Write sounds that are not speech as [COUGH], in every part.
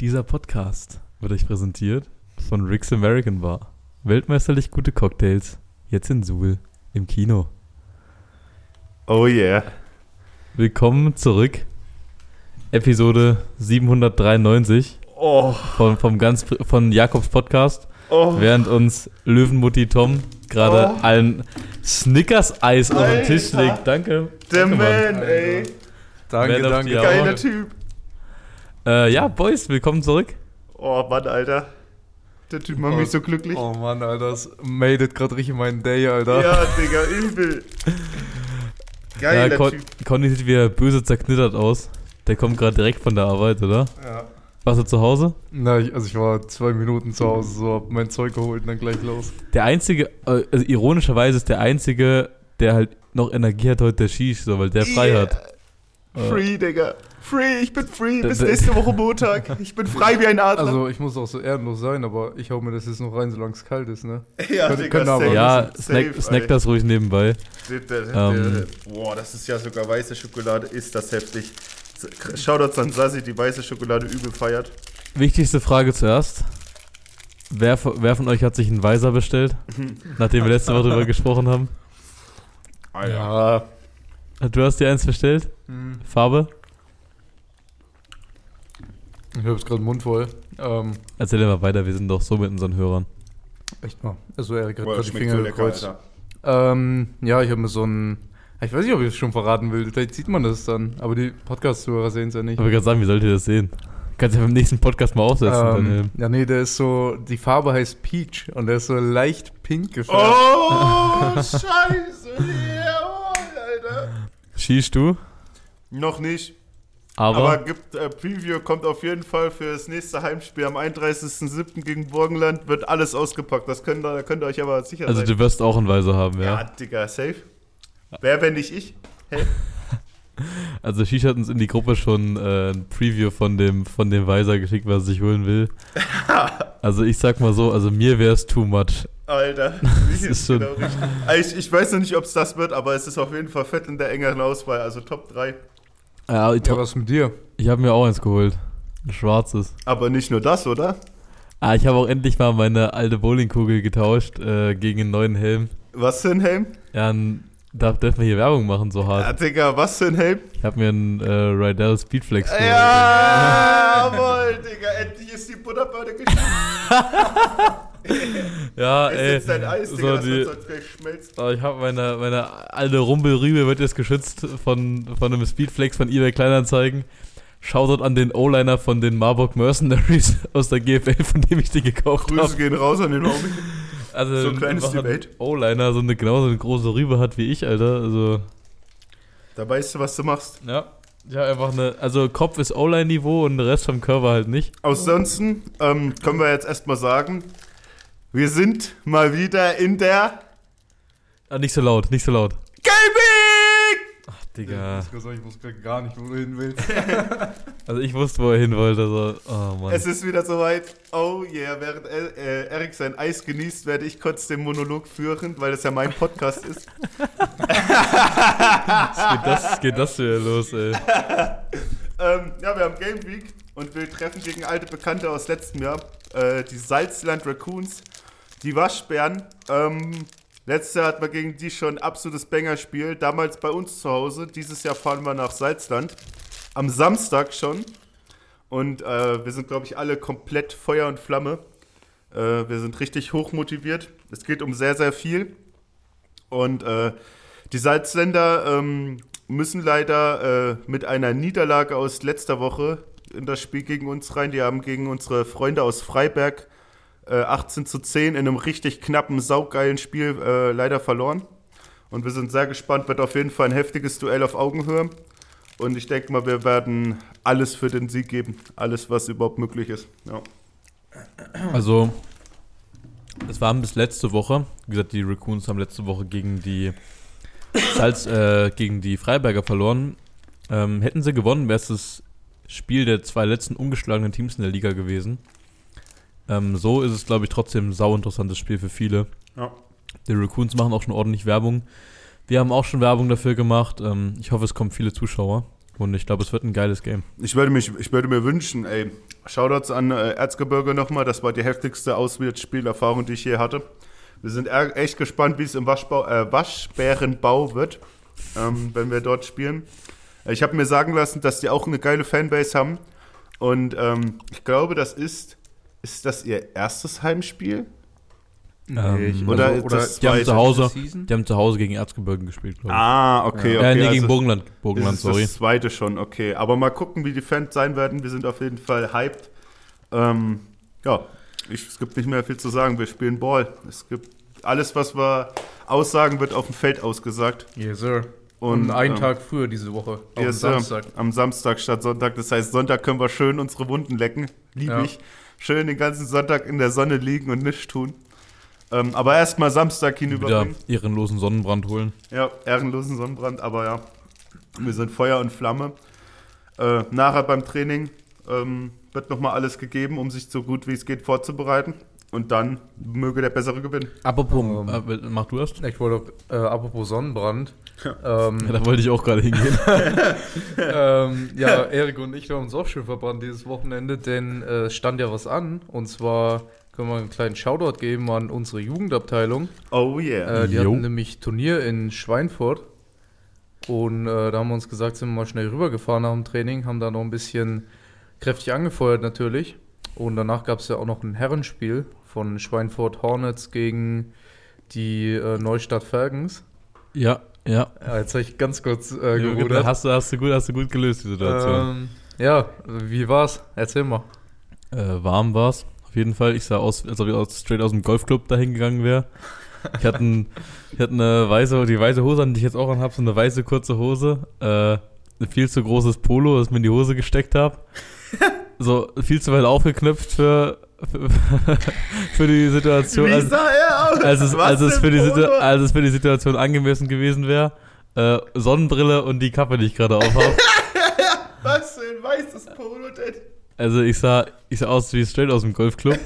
Dieser Podcast wird euch präsentiert von Rick's American Bar. Weltmeisterlich gute Cocktails. Jetzt in Suhl im Kino. Oh yeah. Willkommen zurück. Episode 793 Oh, von, vom ganz, von Jakobs Podcast. oh. Während uns Löwenmutti Tom gerade Oh. ein Snickers-Eis auf den Tisch legt. Danke. Der Danke, Mann. Man, ey. Danke, Man danke. Geiler Typ. Äh, ja, Boys, willkommen zurück. Oh Mann, Alter. Der Typ macht Oh. mich so glücklich. Oh Mann, Alter, das made it gerade richtig meinen Day, Alter. Ja, Digga, übel. Ja, Geiler Con Typ. Conny sieht wieder böse zerknittert aus. Der kommt gerade direkt von der Arbeit, oder? Ja. Warst du zu Hause? Na, ich, also ich war zwei Minuten zu Hause, so hab mein Zeug geholt und dann gleich los. Der einzige, äh, also ironischerweise ist der einzige, der halt noch Energie hat heute der Shish, so, weil der frei Yeah. hat. Äh, Free, Digga. Free, ich bin free. Bis nächste Woche Montag. [LAUGHS] Ich bin frei wie ein Adler. Also ich muss auch so ehrenlos sein, aber ich hau mir das jetzt noch rein, solange es kalt ist, ne? [LAUGHS] ja, können- Digga, können aber- safe, Ja, safe, snack, das ruhig nebenbei. Ähm. Boah, das ist ja sogar weiße Schokolade. Ist das heftig. Shoutouts an Sassi, die weiße Schokolade übel feiert. Wichtigste Frage zuerst. Wer, von- wer von euch hat sich einen Weiser bestellt, [LAUGHS] nachdem wir letzte Woche darüber gesprochen haben? Ja. Du hast dir eins bestellt? Farbe? Ich hab jetzt gerade den Mund voll. Ähm, Erzähl dir mal weiter, wir sind doch so mit unseren Hörern. echt mal. Also Erik hat gerade die Finger so gekreuzt. Ähm, ja, ich habe mir so ein... Ich weiß nicht, ob ich es schon verraten will. Vielleicht sieht man das dann. Aber die Podcast-Zuhörer sehen es ja nicht. Ich wollte gerade sagen, wie sollt ihr das sehen? Kannst du ja beim nächsten Podcast mal aufsetzen. Ähm, ja, nee, der ist so, die Farbe heißt Peach und der ist so leicht pink gefärbt. Oh, [LAUGHS] scheiße. Schießt du, Noch nicht. aber, Aber gibt äh, Preview kommt auf jeden Fall für das nächste Heimspiel am 31.07. gegen Burgenland. Wird alles ausgepackt. Das könnt ihr, da könnt ihr euch aber sicher also sein. du wirst auch einen Weiser haben, ja. ja. Digga, safe. Wer, wenn nicht ich? Hey. [LAUGHS] Also Shish hat uns in die Gruppe schon äh, ein Preview von dem, von dem Weiser geschickt, was er sich holen will. [LAUGHS] also ich sag mal so, also mir wäre es too much. Alter, [LAUGHS] Das ist schon- genau richtig. Also ich, ich weiß noch nicht, ob es das wird, aber es ist auf jeden Fall fett in der engeren Auswahl. Also Top 3. Ja, ich Ja, was mit dir? ich habe mir auch eins geholt. Ein schwarzes. Aber nicht nur das, oder? Ah, ich habe auch endlich mal meine alte Bowlingkugel getauscht äh, gegen einen neuen Helm. Was für ein Helm? Ja, ein, da dürfen wir hier Werbung machen, so Ja, hart. Digga, was für ein Helm? Ich habe mir einen äh, Rydell Speedflex geholt. Ja, jawohl, Digga, endlich ist die Butterbörde geschmolzen. [LAUGHS] Ja, Ist ey. jetzt dein Eis, Digga, so das die, wird sonst gleich schmelzen. Oh, ich habe meine, meine alte Rumpelrübe wird jetzt geschützt von, von einem Speedflex von eBay Kleinanzeigen. Shoutout an den O-Liner von den Marburg Mercenaries aus der GFL, von dem ich die gekauft Grüße habe. gehen raus an den Homie. [LAUGHS] Also So ein kleines Debate. O-Liner so eine genauso eine große Rübe hat wie ich, Alter. Also Da weißt du, was du machst. ja, ja einfach eine. Also Kopf ist O-Line-Niveau und der Rest vom Körper halt nicht. Ansonsten ähm, können wir jetzt erstmal sagen, wir sind mal wieder in der Ah, nicht so laut, nicht so laut. Gaming! Digga. Ich, ich wusste gar nicht, wo du hin willst. [LAUGHS] Also ich wusste, wo er hin wollte. So. Oh Mann. Es ist wieder soweit. Oh yeah, während äh, Erik sein Eis genießt, werde ich kurz den Monolog führen, weil das ja mein Podcast ist. geht, das, geht das wieder los, ey. [LAUGHS] Ähm, ja, wir haben Game Week und wir treffen gegen alte Bekannte aus letztem Jahr, äh, die Salzland Raccoons, die Waschbären. Ähm, letztes Jahr hatten wir gegen die schon ein absolutes Banger-Spiel, damals bei uns zu Hause. Dieses Jahr fahren wir nach Salzland. Am Samstag schon. Und äh, wir sind, glaube ich, alle komplett Feuer und Flamme. Äh, wir sind richtig hoch motiviert. Es geht um sehr, sehr viel. Und äh, die Salzländer ähm, müssen leider äh, mit einer Niederlage aus letzter Woche in das Spiel gegen uns rein. Die haben gegen unsere Freunde aus Freiberg äh, 18 zu 10 in einem richtig knappen, saugeilen Spiel äh, leider verloren. Und wir sind sehr gespannt, wird auf jeden Fall ein heftiges Duell auf Augenhöhe. Und ich denke mal, wir werden alles für den Sieg geben. Alles, was überhaupt möglich ist. Ja. Also, es war bis letzte Woche. Wie gesagt, die Raccoons haben letzte Woche gegen die Salz, äh, gegen die Freiberger verloren. Ähm, hätten sie gewonnen, wäre es das Spiel der zwei letzten ungeschlagenen Teams in der Liga gewesen. Ähm, so ist es, glaube ich, trotzdem ein sau interessantes Spiel für viele. Ja. Die Raccoons machen auch schon ordentlich Werbung. Wir haben auch schon Werbung dafür gemacht. Ähm, ich hoffe, es kommen viele Zuschauer. Und ich glaube, es wird ein geiles Game. Ich würde, mich, ich würde mir wünschen, ey, Shoutouts an äh, Erzgebirge nochmal, das war die heftigste Auswärtsspielerfahrung, die ich je hatte. Wir sind echt gespannt, wie es im Waschbau, äh, Waschbärenbau wird, ähm, wenn wir dort spielen. Ich habe mir sagen lassen, dass die auch eine geile Fanbase haben. Und ähm, ich glaube, das ist, ist das ihr erstes Heimspiel? Ähm, ich- oder also- das Die haben zu Hause, Season? die haben zu Hause gegen Erzgebirgen gespielt, glaube ich. Ah, okay, ja, okay. nee, gegen also- Burgenland, Das Burgenland, ist sorry. das zweite schon, okay. Aber mal gucken, wie die Fans sein werden. Wir sind auf jeden Fall hyped. Ähm, ja, ich, es gibt nicht mehr viel zu sagen. Wir spielen Ball. Es gibt alles, was wir aussagen, wird auf dem Feld ausgesagt. Yes, sir. Und, Und, einen ähm, Tag früher diese Woche. Yes, sir. Samstag. Am Samstag statt Sonntag. Das heißt, Sonntag können wir schön unsere Wunden lecken. Liebe Ja. ich. Schön den ganzen Sonntag in der Sonne liegen und nichts tun. Ähm, aber erstmal Samstag Wieder hinüberbringen. ehrenlosen Sonnenbrand holen. Ja, ehrenlosen Sonnenbrand, aber ja, wir sind Feuer und Flamme. Äh, nachher beim Training ähm, wird nochmal alles gegeben, um sich so gut wie es geht vorzubereiten. Und dann möge der Bessere gewinnen. Apropos, Ähm, äh, mach du erst. Ich wollte, äh, apropos Sonnenbrand. Ähm, Ja, da wollte ich auch gerade hingehen. [LAUGHS] ähm, ja, Erik und ich haben uns auch schön verbrannt dieses Wochenende, denn äh, es stand ja was an. Und zwar können wir einen kleinen Shoutout geben an unsere Jugendabteilung. Oh yeah. Äh, die Jo. hatten nämlich Turnier in Schweinfurt. Und äh, da haben wir uns gesagt, sind wir mal schnell rübergefahren nach dem Training, haben da noch ein bisschen kräftig angefeuert natürlich. Und danach gab es ja auch noch ein Herrenspiel von Schweinfurt Hornets gegen die äh, Neustadt Falcons. ja, ja. Ja, jetzt habe ich ganz kurz äh, gerudert. hast, du, hast, du gut, hast du gut gelöst, die Situation. Ähm, ja, wie war's? Erzähl mal. Äh, warm war's. Auf jeden Fall. Ich sah aus, als ob ich aus, straight aus dem Golfclub dahin gegangen wäre. Ich hatte, ein, ich hatte eine weiße, die weiße Hose an, die ich jetzt auch anhabe, so eine weiße kurze Hose. Äh, ein viel zu großes Polo, das ich mir in die Hose gesteckt habe. [LAUGHS] So viel zu weit aufgeknöpft für, [LAUGHS] für, die Situation. Wie als, sah er aus? als, es, als, es für die Situ als es für die Situation angemessen gewesen wäre. Äh, Sonnenbrille und die Kappe, die ich gerade aufhabe. [LAUGHS] Was für ein weißes Polo denn? Also ich sah, ich sah aus wie straight aus dem Golfclub.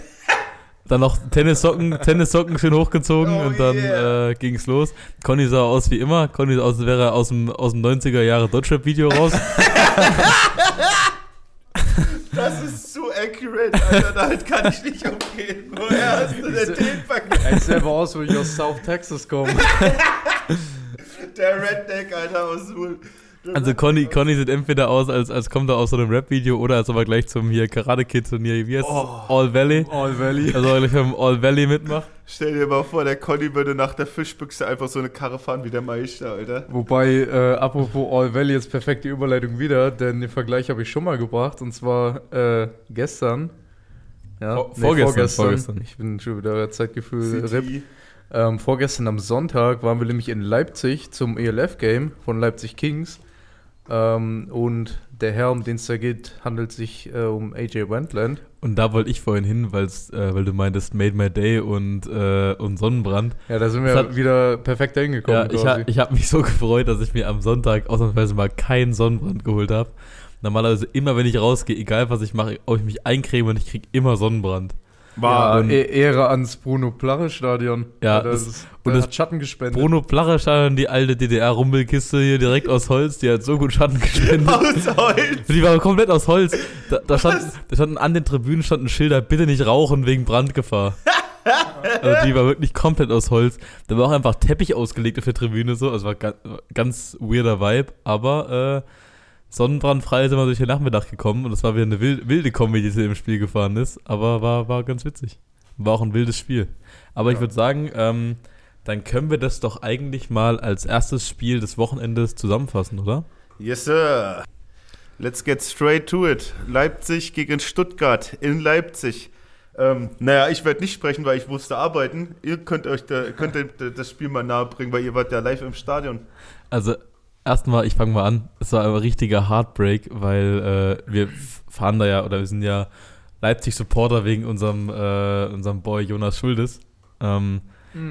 Dann noch Tennissocken, Tennissocken schön hochgezogen Oh und dann yeah. äh, ging's los. Conny sah aus wie immer. Conny sah aus, als wäre aus dem, aus dem 90er Jahre Deutschrap-Video raus. [LAUGHS] Accurate, Alter. Damit kann ich nicht umgehen. Woher hast du den Vergleich? Er sieht selber aus, wie ich aus South Texas komme. [LAUGHS] Der Redneck, Alter, aus Suhl. Also Conny, Conny sieht entweder aus, als, als kommt er aus so einem Rap-Video oder als ob er gleich zum hier Karate Kid Turnier, wie heißt es? Oh. All Valley. All Valley. Also gleich beim All Valley mitmacht. Stell dir mal vor, der Conny würde nach der Fischbüchse einfach so eine Karre fahren wie der Meister, Alter. Wobei, äh, apropos All Valley, jetzt perfekte Überleitung wieder, denn den Vergleich habe ich schon mal gebracht und zwar äh, gestern. Ja, Vor- vorgestern, vorgestern. Ich bin schon wieder Zeitgefühl RIP. Ähm, vorgestern am Sonntag waren wir nämlich in Leipzig zum ELF-Game von Leipzig Kings. Ähm, und der Herr, um den es da geht, handelt sich äh, um AJ Wendland. Und da wollte ich vorhin hin, weil's, äh, weil du meintest Made My Day und, äh, und Sonnenbrand. Ja, da sind wir hat- wieder perfekt hingekommen. Ja, ich, ha, ich habe mich so gefreut, dass ich mir am Sonntag ausnahmsweise mal keinen Sonnenbrand geholt habe. Normalerweise immer, wenn ich rausgehe, egal was ich mache, ob ich mich eincreme und ich kriege immer Sonnenbrand. War, ja, E- Ehre ans Bruno Plache Stadion. Ja, das, ist, und das- hat Schatten gespendet. Bruno Placher Stadion, die alte DDR-Rumpelkiste hier direkt aus Holz, die hat so gut Schatten gespendet. [LAUGHS] aus Holz. Die war komplett aus Holz. Da, da, stand, da standen an den Tribünen standen Schilder, bitte nicht rauchen wegen Brandgefahr. [LAUGHS] Also die war wirklich komplett aus Holz. Da war auch einfach Teppich ausgelegt auf der Tribüne so. Also war ganz, ganz weirder Vibe. Aber äh, sonnenbrandfrei sind wir durch den Nachmittag gekommen und das war wieder eine wilde, Kombi, die sie im Spiel gefahren ist. Aber war, war ganz witzig. War auch ein wildes Spiel. Aber ich Ja. würde sagen, ähm, dann können wir das doch eigentlich mal als erstes Spiel des Wochenendes zusammenfassen, oder? Yes, sir. Let's get straight to it. Leipzig gegen Stuttgart in Leipzig. Ähm, naja, ich werde nicht sprechen, weil ich musste arbeiten. Ihr könnt euch da, könnt [LAUGHS] das Spiel mal nahe bringen, weil ihr wart ja live im Stadion. Also, erstmal, ich fange mal an. Es war ein richtiger Heartbreak, weil äh, wir fahren da ja, oder wir sind ja Leipzig-Supporter wegen unserem, äh, unserem Boy Jonas Schuldes. Ähm,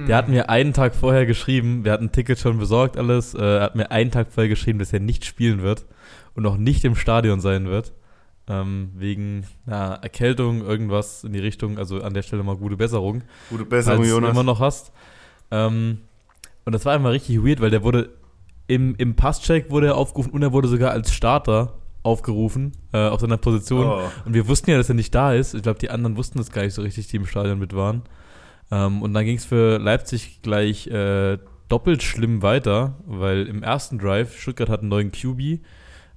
Der hat mir einen Tag vorher geschrieben, wir hatten ein Ticket schon besorgt, alles. Äh, er hat mir einen Tag vorher geschrieben, dass er nicht spielen wird und auch nicht im Stadion sein wird. Ähm, wegen einer Erkältung, irgendwas in die Richtung. Also an der Stelle mal gute Besserung Gute Besserung, falls du Jonas. immer noch hast. Ähm, und das war einmal richtig weird, weil der wurde im, im Passcheck wurde er aufgerufen und er wurde sogar als Starter aufgerufen äh, auf seiner Position. Oh. Und wir wussten ja, dass er nicht da ist. Ich glaube, die anderen wussten das gar nicht so richtig, die im Stadion mit waren. Ähm, und dann ging es für Leipzig gleich äh, doppelt schlimm weiter, weil im ersten Drive, Stuttgart hat einen neuen QB.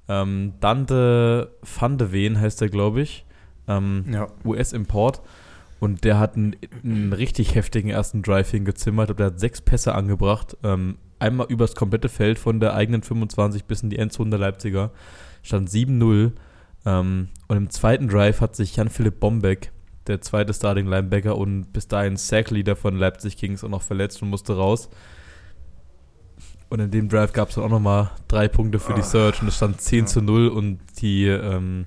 Ähm, Dante van de Ven heißt er, glaube ich. Ähm, Ja. US-Import. Und der hat einen, einen richtig heftigen ersten Drive hingezimmert. Der hat sechs Pässe angebracht. Ähm, einmal übers komplette Feld von der eigenen 25 bis in die Endzone der Leipziger. Stand 7-0. Ähm, und im zweiten Drive hat sich Jan-Philipp Bombeck, der zweite Starting Linebacker und bis dahin Sackleader von Leipzig Kings, auch noch verletzt und musste raus. Und in dem Drive gab es dann auch nochmal drei Punkte für die Search und es stand 10 zu 0 und die ähm,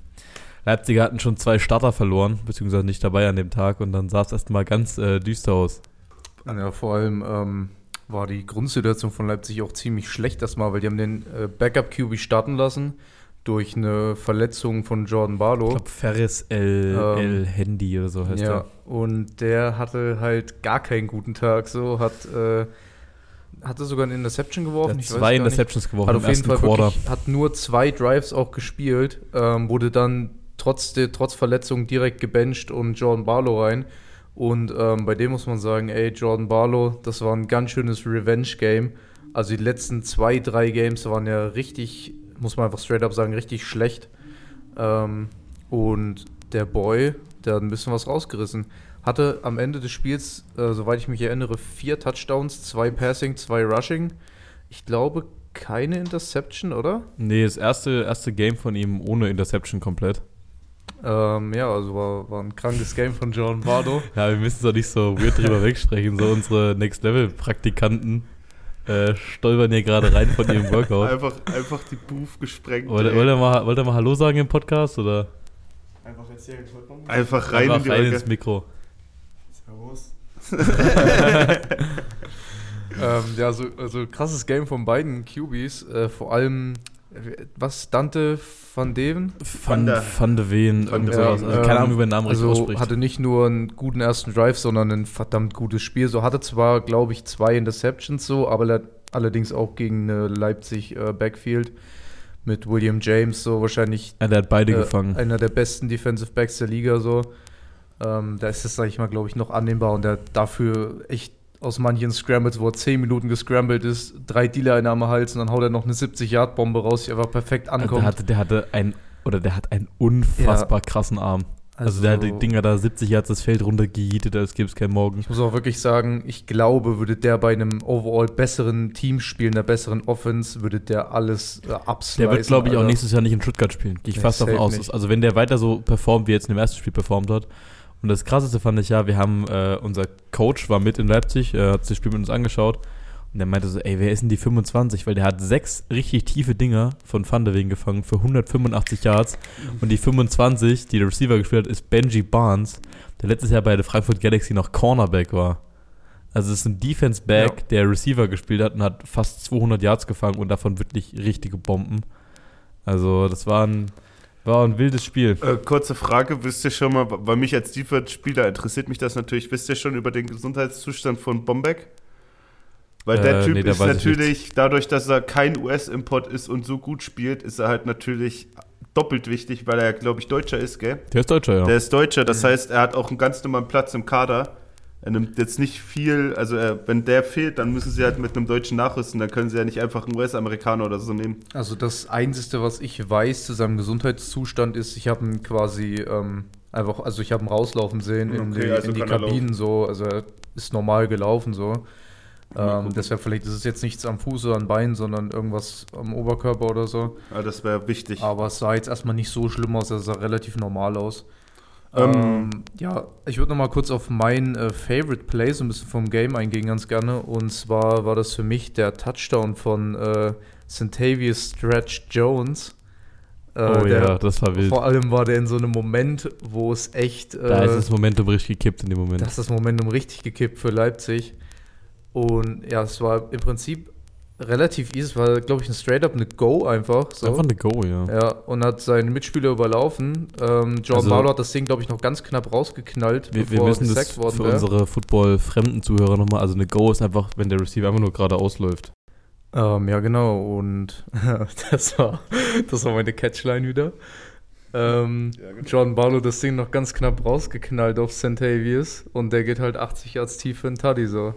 Leipziger hatten schon zwei Starter verloren, beziehungsweise nicht dabei an dem Tag und dann sah es erstmal ganz äh, düster aus. Ja, vor allem ähm, war die Grundsituation von Leipzig auch ziemlich schlecht erstmal, weil die haben den äh, Backup-QB starten lassen durch eine Verletzung von Jordan Ich Barlow. glaube, Ferris El, Ähm, El Handy oder so heißt Ja, und der hatte halt gar keinen guten Tag, so hat äh, hatte sogar eine Interception er. geworfen. Ich zwei gar nicht. Interceptions geworfen Hat im auf jeden ersten Fall Quarter. wirklich, hat nur zwei Drives auch gespielt, ähm, wurde dann trotz, der, trotz Verletzung direkt gebencht und Jordan Barlow rein. Und ähm, bei dem muss man sagen, ey, Jordan Barlow, das war ein ganz schönes Revenge-Game. Also die letzten zwei, drei Games waren ja richtig, muss man einfach straight up sagen, richtig schlecht. Ähm, und der Boy, der hat ein bisschen was rausgerissen. Hatte am Ende des Spiels, äh, soweit ich mich erinnere, vier Touchdowns, zwei Passing, zwei Rushing. Ich glaube, keine Interception, oder? Nee, das erste, erste Game von ihm ohne Interception komplett. Ähm, ja, also war, war ein krankes Game von John Bardo. [LAUGHS] Ja, wir müssen doch nicht so weird drüber [LAUGHS] wegsprechen. So unsere Next-Level-Praktikanten äh, stolpern hier gerade rein von ihrem Workout. Einfach, einfach die Booth gesprengt. Wollt, wollt, ihr mal, wollt ihr mal Hallo sagen im Podcast? Oder Einfach erzählen. Einfach rein in Einfach die rein ins Mikro? Servus. [LAUGHS] ähm, ja, so, also krasses Game von beiden QBs. Äh, vor allem, was, Dante van Deven? Van, Van Van de Ven, irgend sowas. Also keine Ahnung, wie man den Namen richtig also ausspricht. hatte nicht nur einen guten ersten Drive, sondern ein verdammt gutes Spiel. So hatte zwar, glaube ich, zwei Interceptions so, aber le- allerdings auch gegen eine Leipzig äh, Backfield mit William James so wahrscheinlich ja, der hat beide äh, gefangen. einer der besten Defensive Backs der Liga so. Ähm, da ist es, sag ich mal, glaube ich, noch annehmbar und der hat dafür echt aus manchen Scrambles, wo er 10 Minuten gescrambled ist, drei Dealer in am Hals und dann haut er noch eine 70-Yard-Bombe raus, die einfach perfekt Also ankommt. der, hatte, der hatte ein oder der hat einen unfassbar krassen Arm. Also, der hat die Dinger da 70 Yards das Feld runtergejietet, als gäbe es keinen Morgen. Ich muss auch wirklich sagen, ich glaube, würde der bei einem overall besseren Team spielen, einer besseren Offense, würde der alles äh. Der wird, glaube ich, auch nächstes Jahr nicht in Stuttgart spielen. Gehe ich Nee, fast davon aus. nicht. Also wenn der weiter so performt, wie er jetzt in dem ersten Spiel performt hat. Und das Krasseste fand ich ja, wir haben, äh, unser Coach war mit in Leipzig, äh, hat sich das Spiel mit uns angeschaut. Und der meinte so, ey, wer ist denn die 25? Weil der hat sechs richtig tiefe Dinger von Van de Ven gefangen für 185 Yards. Und die 25, die der Receiver gespielt hat, ist Benji Barnes, der letztes Jahr bei der Frankfurt Galaxy noch Cornerback war. Also es ist ein Defense-Back, Ja. der Receiver gespielt hat und hat fast 200 Yards gefangen und davon wirklich richtige Bomben. Also das war ein, war ein wildes Spiel. Äh, kurze Frage, wisst ihr schon mal, weil mich als Defense-Spieler interessiert mich das natürlich, wisst ihr schon über den Gesundheitszustand von Bombeck? Weil der Äh, Typ nee, ist natürlich, dadurch, dass er kein US-Import ist und so gut spielt, ist er halt natürlich doppelt wichtig, weil er, glaube ich, Deutscher ist, gell? Der ist Deutscher, ja. Der ist Deutscher, das heißt, er hat auch einen ganz normalen Platz im Kader. Er nimmt jetzt nicht viel, also er, wenn der fehlt, dann müssen sie halt mit einem Deutschen nachrüsten, dann können sie ja nicht einfach einen US-Amerikaner oder so nehmen. Also das Einzige, was ich weiß zu seinem Gesundheitszustand ist, ich habe ihn quasi ähm, einfach, also ich habe ihn rauslaufen sehen in Okay, die, also in die kann er Kabinen so, also er ist normal gelaufen so. Ähm, deshalb vielleicht ist es jetzt nichts am Fuß oder am Bein, sondern irgendwas am Oberkörper oder so. Ja, das wäre wichtig. Aber es sah jetzt erstmal nicht so schlimm aus, es sah relativ normal aus. Ähm, Ähm, ja, ich würde noch mal kurz auf mein äh, Favorite Play so ein bisschen vom Game eingehen, ganz gerne. Und zwar war das für mich der Touchdown von äh, Centavious Stretch Jones. Äh, oh ja, das war wild. Vor allem war der in so einem Moment, wo es echt. Äh, Da ist das Momentum richtig gekippt in dem Moment. da ist das Momentum richtig gekippt für Leipzig. Und ja, es war im Prinzip relativ easy. Es war, glaube ich, ein straight-up eine Go einfach. So. Einfach eine Go, ja. Ja, und hat seinen Mitspieler überlaufen. Ähm, Jordan Also- Barlow hat das Ding, glaube ich, noch ganz knapp rausgeknallt, Wir, wir bevor müssen das worden für wäre. unsere Football-fremden Zuhörer nochmal, also eine Go ist einfach, wenn der Receiver einfach nur gerade ausläuft. Ähm, ja, genau. Und [LAUGHS] das war, das war meine Catchline wieder. Ähm, Ja, genau. John Barlow das Ding noch ganz knapp rausgeknallt auf Centavius und der geht halt 80 Yards tief für den Tuddy so.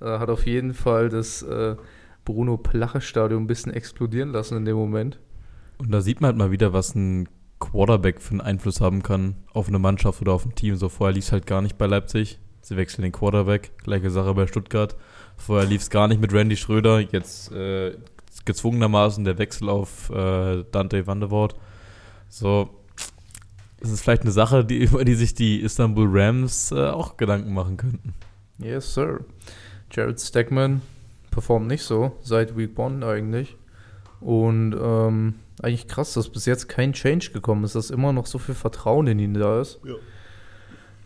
Äh, hat auf jeden Fall das äh, Bruno Plache Stadion ein bisschen explodieren lassen in dem Moment. Und da sieht man halt mal wieder, was ein Quarterback für einen Einfluss haben kann auf eine Mannschaft oder auf ein Team. So vorher lief es halt gar nicht bei Leipzig. Sie wechseln den Quarterback. Gleiche Sache bei Stuttgart. Vorher lief es gar nicht mit Randy Schröder. Jetzt äh, gezwungenermaßen der Wechsel auf äh, Dante van der Voort. So, das ist vielleicht eine Sache, die, [LAUGHS] über die sich die Istanbul Rams äh, auch Gedanken machen könnten. Yes, sir. Jared Stackman performt nicht so seit Week 1 eigentlich. Und ähm, eigentlich krass, dass bis jetzt kein Change gekommen ist, dass immer noch so viel Vertrauen in ihn da ist. Ja.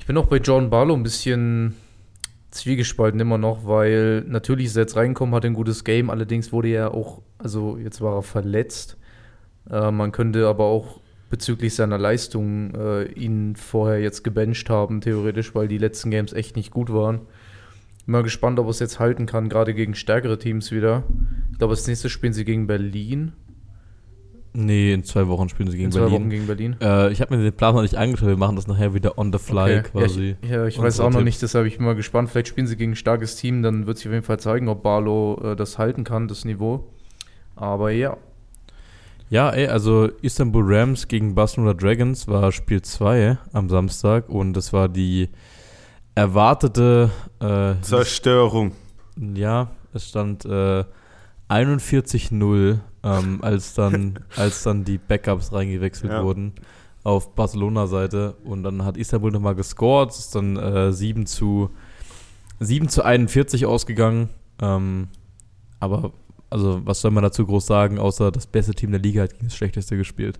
Ich bin auch bei John Barlow ein bisschen zwiegespalten immer noch, weil natürlich ist er jetzt reingekommen, hat ein gutes Game, allerdings wurde er auch, also jetzt war er verletzt. Äh, man könnte aber auch bezüglich seiner Leistung äh, ihn vorher jetzt gebencht haben, theoretisch, weil die letzten Games echt nicht gut waren. Bin mal gespannt, ob er es jetzt halten kann, gerade gegen stärkere Teams wieder. Ich glaube, das nächste spielen sie gegen Berlin. Nee, in zwei Wochen spielen sie gegen In zwei Berlin. Wochen gegen Berlin. Äh, ich habe mir den Plan noch nicht angeschaut. Wir machen das nachher wieder on the fly Okay. quasi. Ja, ich, ja, ich weiß auch noch nicht, deshalb ich bin mal gespannt. Vielleicht spielen sie gegen ein starkes Team, dann wird sich auf jeden Fall zeigen, ob Barlow äh, das halten kann, das Niveau. Aber ja, Ja, ey, also Istanbul Rams gegen Barcelona Dragons war Spiel 2 am Samstag und das war die erwartete, äh, Zerstörung. ja, es stand äh, 41-0, ähm, [LAUGHS] als, dann, als dann die Backups reingewechselt Ja. wurden auf Barcelona-Seite und dann hat Istanbul nochmal gescored, es ist dann äh, 7 zu 7 zu 41 ausgegangen, ähm, aber also was soll man dazu groß sagen, außer das beste Team der Liga hat gegen das schlechteste gespielt.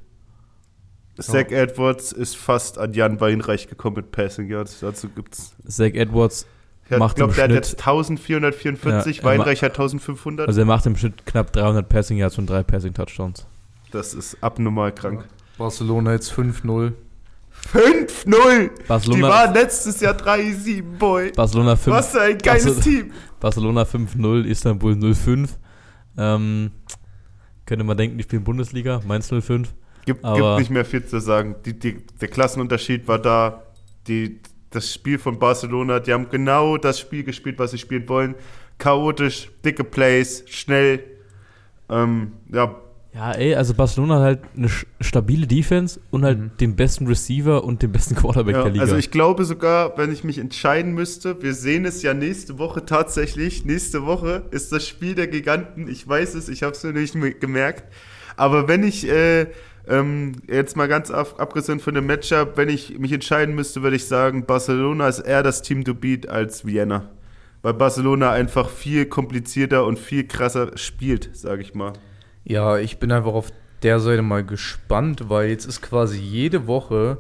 Zach Edwards ist fast an Jan Weinreich gekommen mit Passing Yards. Dazu gibt's. Zach Edwards, Ich Macht glaube, im der hat jetzt 1444, Ja, Weinreich hat 1500. also er macht im Schnitt knapp 300 Passing Yards und drei Passing Touchdowns. das ist abnormal krank. Barcelona jetzt 5-0. 5-0! Die Barcelona, waren letztes Jahr 3-7, Boy. Barcelona 5, Was für ein geiles Barce- Team. Barcelona 5-0, Istanbul 0-5. Ähm, könnte man denken, die spielen Bundesliga, Mainz 0-5. Gibt, gibt nicht mehr viel zu sagen. Die, die, der Klassenunterschied war da. Die, das Spiel von Barcelona, die haben genau das Spiel gespielt, was sie spielen wollen. Chaotisch, dicke Plays, schnell. Ähm, ja, Ja, ey, also Barcelona hat halt eine stabile Defense und halt Mhm. den besten Receiver und den besten Quarterback ja, der Liga. also ich glaube sogar, wenn ich mich entscheiden müsste, wir sehen es ja nächste Woche tatsächlich. Nächste Woche ist das Spiel der Giganten. Ich weiß es, ich habe es mir nicht gemerkt. Aber wenn ich äh, ähm, jetzt mal ganz ab, abgesehen von dem Matchup, wenn ich mich entscheiden müsste, würde ich sagen, Barcelona ist eher das Team to beat als Vienna. Weil Barcelona einfach viel komplizierter und viel krasser spielt, sage ich mal. Ja, ich bin einfach auf der Seite mal gespannt, weil jetzt ist quasi jede Woche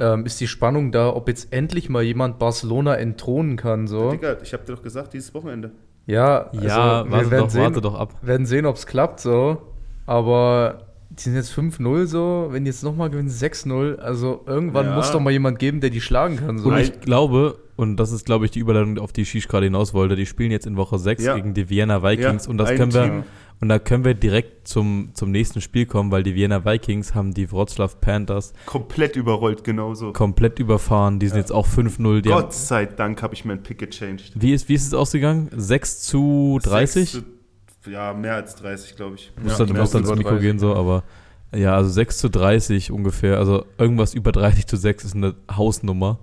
ähm, ist die Spannung da, ob jetzt endlich mal jemand Barcelona entthronen kann. So. Digga, ich habe dir doch gesagt, dieses Wochenende. Ja, also ja, wir warte werden doch, sehen, warte doch ab. werden sehen, ob es klappt so. Aber die sind jetzt 5-0 so, wenn die jetzt nochmal gewinnen 6-0, also irgendwann Ja. muss doch mal jemand geben, der die schlagen kann. So. Und ich glaube, und das ist, glaube ich, die Überleitung, auf die Shish gerade hinaus wollte, die spielen jetzt in Woche 6 Ja. gegen die Vienna Vikings Ja, und das können wir, Team. und da können wir direkt zum, zum nächsten Spiel kommen, weil die Vienna Vikings haben die Wroclaw Panthers Komplett überrollt, genauso. komplett überfahren. Die sind jetzt auch 5-0. Die haben, Gott sei Dank habe ich meinen Pick gechanged. wie, ist, wie ist es ausgegangen? 6 zu 30? Sechs zu- Ja, mehr als 30, glaube ich. muss Ja, dann, muss dann ins Mikro 30, gehen, so, aber ja, also 6 zu 30 ungefähr. Also irgendwas über 30 zu 6 ist eine Hausnummer.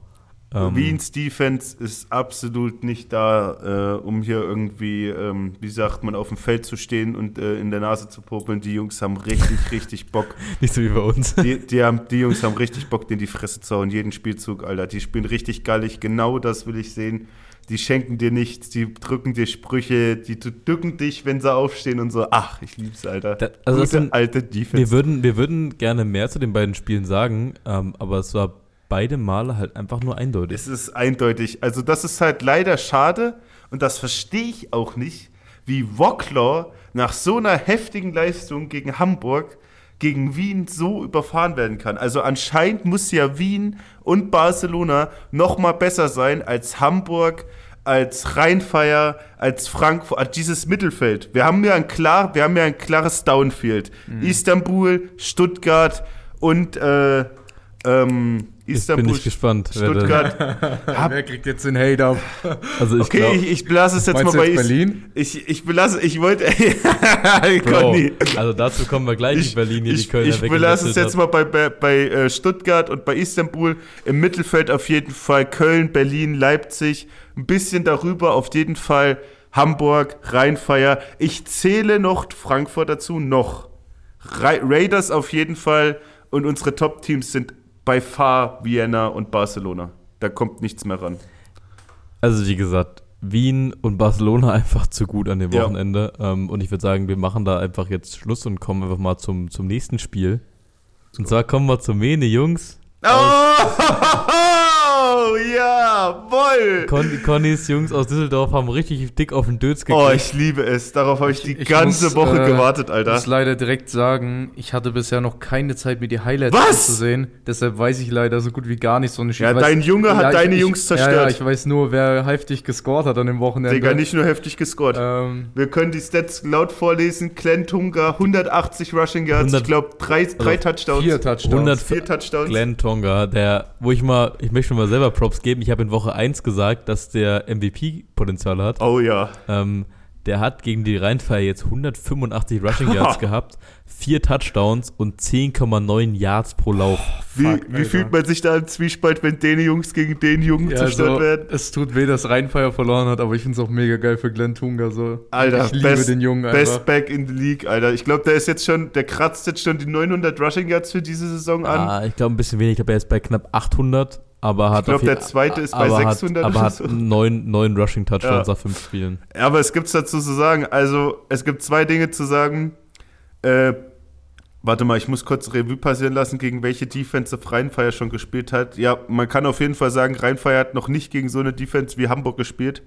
Ähm, Wiens Defense ist absolut nicht da, äh, um hier irgendwie, ähm, wie sagt man, auf dem Feld zu stehen und äh, in der Nase zu popeln. Die Jungs haben richtig, [LAUGHS] richtig Bock. [LAUGHS] Nicht so wie bei uns. Die, die, haben, die Jungs haben richtig Bock, den die Fresse zu hauen, jeden Spielzug, Alter. Die spielen richtig gallig, genau das will ich sehen. Die schenken dir nichts, die drücken dir Sprüche, die dücken dich, wenn sie aufstehen und so. Ach, ich lieb's, Alter. Da- also das Gute sind- alte Wir Defense. würden, wir würden gerne mehr zu den beiden Spielen sagen, ähm, aber es war beide Male halt einfach nur eindeutig. Es ist eindeutig. Also, das ist halt leider schade und das verstehe ich auch nicht, wie Wocklaw nach so einer heftigen Leistung gegen Hamburg gegen Wien so überfahren werden kann. Also anscheinend muss ja Wien und Barcelona noch mal besser sein als Hamburg, als Rheinfeier, als Frankfurt, als dieses Mittelfeld. Wir haben ja ein klar, wir haben ja ein klares Downfield. Istanbul, Stuttgart und äh, ähm, Istanbul, bin ich gespannt. wer Stuttgart. [LAUGHS] Wer kriegt jetzt den Hate ab? Also ich Okay, glaub, ich, ich belasse es jetzt mal bei jetzt Berlin? Ich, ich belasse, ich wollte. [LAUGHS] Bro, Conny. also dazu kommen wir gleich Ich, in Berlin, hier die ich, Kölner ich belasse es jetzt mal bei, bei, bei äh, Stuttgart und bei Istanbul. Im Mittelfeld auf jeden Fall Köln, Berlin, Leipzig. Ein bisschen darüber auf jeden Fall Hamburg, Rheinfeier. Ich zähle noch Frankfurt dazu, noch. Ra Raiders auf jeden Fall. Und unsere Top-Teams sind bei far Vienna und Barcelona. Da kommt nichts mehr ran. Also wie gesagt, Wien und Barcelona [LAUGHS] einfach zu gut an dem Ja. Wochenende. Ähm, und ich würde sagen, wir machen da einfach jetzt Schluss und kommen einfach mal zum, zum nächsten Spiel. Und zwar kommen wir zum Mene, Jungs. Oh, [LAUGHS] jawoll! Con Connys Jungs aus Düsseldorf haben richtig dick auf den Dötz Oh, gekriegt. ich liebe es. Darauf habe ich die Ich ganze muss, Woche äh, gewartet, Ich Alter. muss leider direkt sagen, ich hatte bisher noch keine Zeit, mir die Highlights Was? anzusehen. Deshalb weiß ich leider so gut wie gar nichts. Und ich Ja, weiß, dein Junge hat ich- deine ich, Jungs Ja, ja, zerstört. ich weiß nur, wer heftig gescored hat an dem Wochenende. Digga, nicht nur heftig gescored. Ähm, Wir können die Stats laut vorlesen. Glenn Tunga, 180 Rushing Yards, 100 ich glaube drei, drei Touchdowns. vier Touchdowns. 100 Vier Touchdowns. Glenn Tonga, der, wo ich mal, ich möchte mal selber Props geben. Ich habe in Woche 1 gesagt, dass der MVP-Potenzial hat. Oh ja. Ähm, der hat gegen die Rheinfeier jetzt 185 Rushing Yards gehabt, vier Touchdowns und 10,9 Yards pro Lauf. Wie, Fuck, wie fühlt man sich da im Zwiespalt, wenn den Jungs gegen den Jungen ja, zerstört also, werden? es tut weh, dass Rheinfeier verloren hat, aber ich finde es auch mega geil für Glenn Tunga. So. Alter, ich liebe best, den Jungen einfach. best back in the league, Alter. Ich glaube, der ist jetzt schon, der kratzt jetzt schon die 900 Rushing Yards für diese Saison an. Ah, ich glaube ein bisschen wenig, ich glaube er ist bei knapp 800, aber hat Ich glaub, auf je- der zweite ist bei aber 600 hat, aber hat neun, neun Rushing Touchdowns Ja. nach fünf Spielen. Aber es gibt's dazu zu sagen. Also, es gibt zwei Dinge zu sagen. Äh, warte mal, ich muss kurz Revue passieren lassen, gegen welche Defense Rheinfeier schon gespielt hat. Ja, man kann auf jeden Fall sagen, Rheinfeier hat noch nicht gegen so eine Defense wie Hamburg gespielt.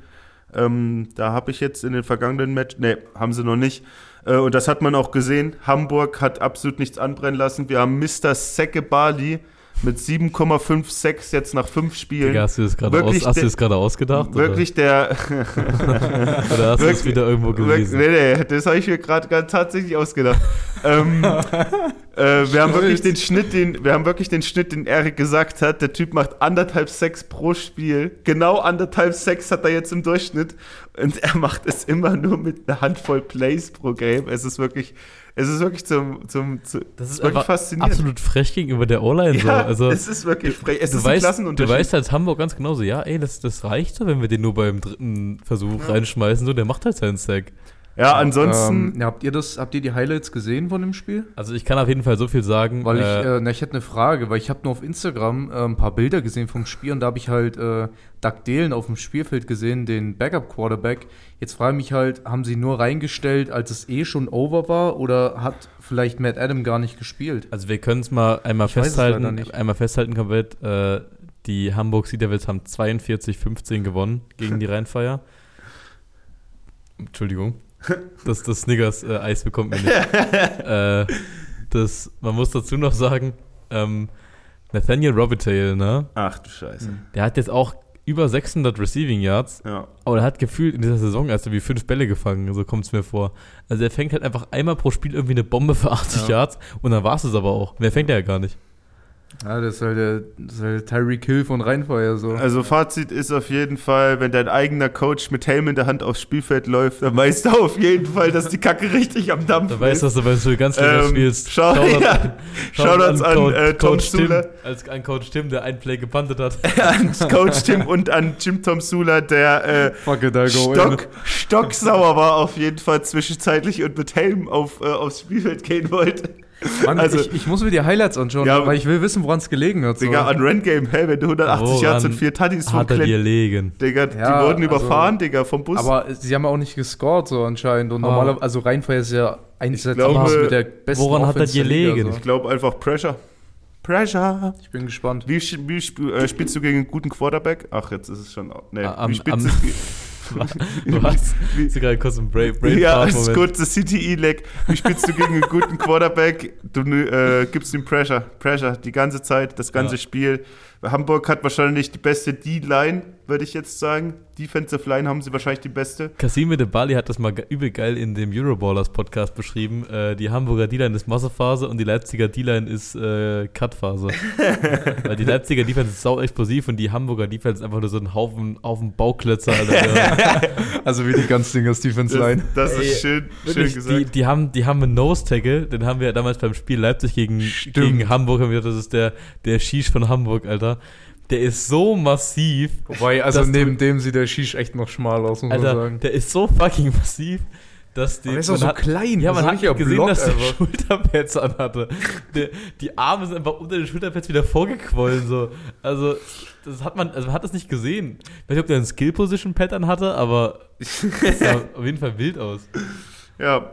Ähm, da habe ich jetzt in den vergangenen Match, nee, haben sie noch nicht. Äh, und das hat man auch gesehen. Hamburg hat absolut nichts anbrennen lassen. Wir haben Mr. Seke Bali mit 7,56 jetzt nach fünf Spielen. Digga, hast du das gerade aus, ausgedacht? Wirklich der. Oder, [LAUGHS] [LAUGHS] oder hast du es wieder irgendwo gelesen? Nee, nee, das habe ich mir gerade tatsächlich ausgedacht. ähm, [LAUGHS] äh, wir haben wirklich den Schnitt, den, wir haben wirklich den Schnitt, den Erik gesagt hat. Der Typ macht anderthalb Sex pro Spiel. Genau anderthalb Sex hat er jetzt im Durchschnitt. Und er macht es immer nur mit einer Handvoll Plays pro Game. Es ist wirklich, es ist wirklich zum, zum, zu, Das ist wirklich faszinierend. absolut frech gegenüber der O-Line. so. Ja, Also, es ist wirklich frech. Es du, ist ein weißt, du Klassenunterschied. weißt als Hamburg ganz genauso, ja, ey, das, das reicht so, wenn wir den nur beim dritten Versuch reinschmeißen. So, der macht halt seinen Sack. Ja, ansonsten. Ähm, ja, habt ihr das, habt ihr die Highlights gesehen von dem Spiel? Also ich kann auf jeden Fall so viel sagen. Weil ich, äh, äh, na, ich hätte eine Frage, weil ich habe nur auf Instagram äh, ein paar Bilder gesehen vom Spiel und da habe ich halt äh, Doug Dalen auf dem Spielfeld gesehen, den Backup-Quarterback. Jetzt frage ich mich halt, haben sie nur reingestellt, als es eh schon over war oder hat vielleicht Matt Adam gar nicht gespielt? Also wir können es mal einmal Ich weiß es leider festhalten, nicht. einmal festhalten komplett. Äh, die Hamburg Sea Devils haben 42-15 gewonnen gegen die [LAUGHS] Rheinfeier. Entschuldigung. [LAUGHS] Das, das Snickers äh, Eis bekommt mir nicht. [LAUGHS] äh, das, man muss dazu noch sagen, ähm, Nathaniel Robitaille, ne? Ach du Scheiße. Der hat jetzt auch über 600 Receiving Yards, Ja. aber er hat gefühlt in dieser Saison erst wie fünf Bälle gefangen, so kommt es mir vor. Also er fängt halt einfach einmal pro Spiel irgendwie eine Bombe für 80 Ja. Yards und dann war es es aber auch. Mehr fängt er ja gar nicht. Ja, das ist halt der, das ist halt Tyreek Hill von Rheinfeuer so. Also Fazit ist auf jeden Fall, wenn dein eigener Coach mit Helm in der Hand aufs Spielfeld läuft, dann weißt du auf jeden Fall, dass die Kacke richtig am Dampfen Da weißt du, ist. dass du beim Spiel ganz Liga Ähm, spielst. schau- Shoutout- ja. Shoutouts an, Co- äh, Tom Coach Tim, Sula. als an Coach Tim, der ein Play gepantet hat. [LAUGHS] an Coach Tim und an Jim Tom Sula, der äh, Fuck it, Stock, stocksauer war auf jeden Fall zwischenzeitlich und mit Helm auf, äh, aufs Spielfeld gehen wollte. Mann, also- ich, ich muss mir die Highlights anschauen, Ja, weil ich will wissen, woran es gelegen hat. So. Digga, an Run-Game, hä, wenn du 180 Woran Yards und 4 Tutties vom Hat er dir Glenn, legen. Digga, die Ja, wurden also- überfahren, Digga, vom Bus. Aber sie haben auch nicht gescored, so anscheinend. Und Ah. normalerweise, also Rheinfeuer ist ja eins der mit der besten woran hat er Offense der Liga, gelegen? So. ich glaube einfach Pressure. Pressure. Ich bin gespannt. Wie, wie äh, spielst du gegen einen guten Quarterback? Ach, jetzt ist es schon. Nee, Am- wie spielst am- du? [LAUGHS] [LAUGHS] Wie- Ist gerade kurz ein Brain, Brain ja, gut, das CTE-Leg. Wie spielst du gegen einen guten Quarterback? Du äh, gibst ihm Pressure. Pressure, die ganze Zeit, das ganze Ja. Spiel. Hamburg hat wahrscheinlich die beste D-Line, würde ich jetzt sagen. Defensive Line haben sie wahrscheinlich die beste. Cassime de Bali hat das mal übel geil in dem Euroballers Podcast beschrieben. Äh, die Hamburger D-Line ist Massephase und die Leipziger D-Line ist äh, Cutphase. [LAUGHS] Weil die Leipziger Defense ist sau explosiv und die Hamburger Defense ist einfach nur so ein Haufen, Haufen Bauklötzer. Alter. [LAUGHS] Also wie die ganz Dingers Defense Das, Line. das Ey, ist schön, schön Wirklich, gesagt. die, die, haben, die haben einen Nose-Tackle, den haben wir damals beim Spiel Leipzig gegen, Stimmt. gegen Hamburg, haben wir gesagt, das ist der, der Shish von Hamburg, Alter. Der ist so massiv. Wobei, also dass du- neben dem sieht der Shish echt noch schmal aus, muss man Alter, sagen. der ist so fucking massiv, dass die. Aber der ist auch man so hat- klein. Ja, man so hat richtiger gesehen, Block dass der einfach. Schulterpads anhatte. Der, die Arme sind einfach unter den Schulterpads wieder vorgequollen. So. Also, das hat man, also man hat das nicht gesehen. Ich weiß nicht, ob der ein Skill-Position-Pattern hatte, aber es [LAUGHS] sah auf jeden Fall wild aus. Ja,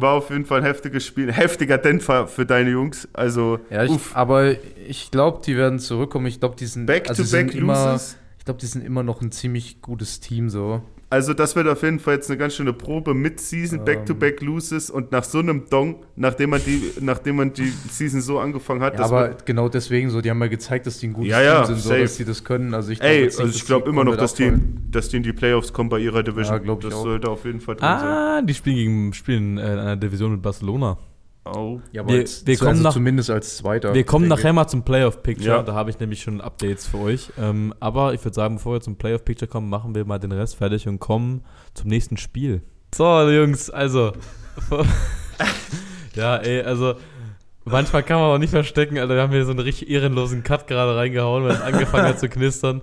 war auf jeden Fall ein heftiges Spiel. Heftiger Dämpfer für deine Jungs. Also, Ja, ich, aber ich glaube, die werden zurückkommen. Ich glaube, die sind, also die back-to-back sind immer, Loses. ich glaube, die sind immer noch ein ziemlich gutes Team so. Also, das wird auf jeden Fall jetzt eine ganz schöne Probe mit Season, Ähm. Back-to-back Loses und nach so einem Dong, nachdem man die, nachdem man die Season so angefangen hat, Ja, das aber genau deswegen so, die haben ja gezeigt, dass die ein gutes Ja, ja, Team sind, so dass die das können. Also ich glaub Ey, also ich glaube immer noch, dass die, dass die in die Playoffs kommen bei ihrer Division. Ja, ich das auch. sollte auf jeden Fall drin sein. Ah, die spielen gegen spielen in einer Division mit Barcelona. Oh. Ja, aber Wir- jetzt, wir kommen also nach- zumindest als Zweiter. Wir kommen nachher mal zum Playoff-Picture. Ja. Da habe ich nämlich schon Updates für euch. Ähm, aber ich würde sagen, bevor wir zum Playoff-Picture kommen, machen wir mal den Rest fertig und kommen zum nächsten Spiel. So, Jungs, also. [LAUGHS] ja, ey, also. Manchmal kann man auch nicht verstecken, Alter. Wir haben hier so einen richtig ehrenlosen Cut gerade reingehauen, weil es [LAUGHS] angefangen hat zu knistern.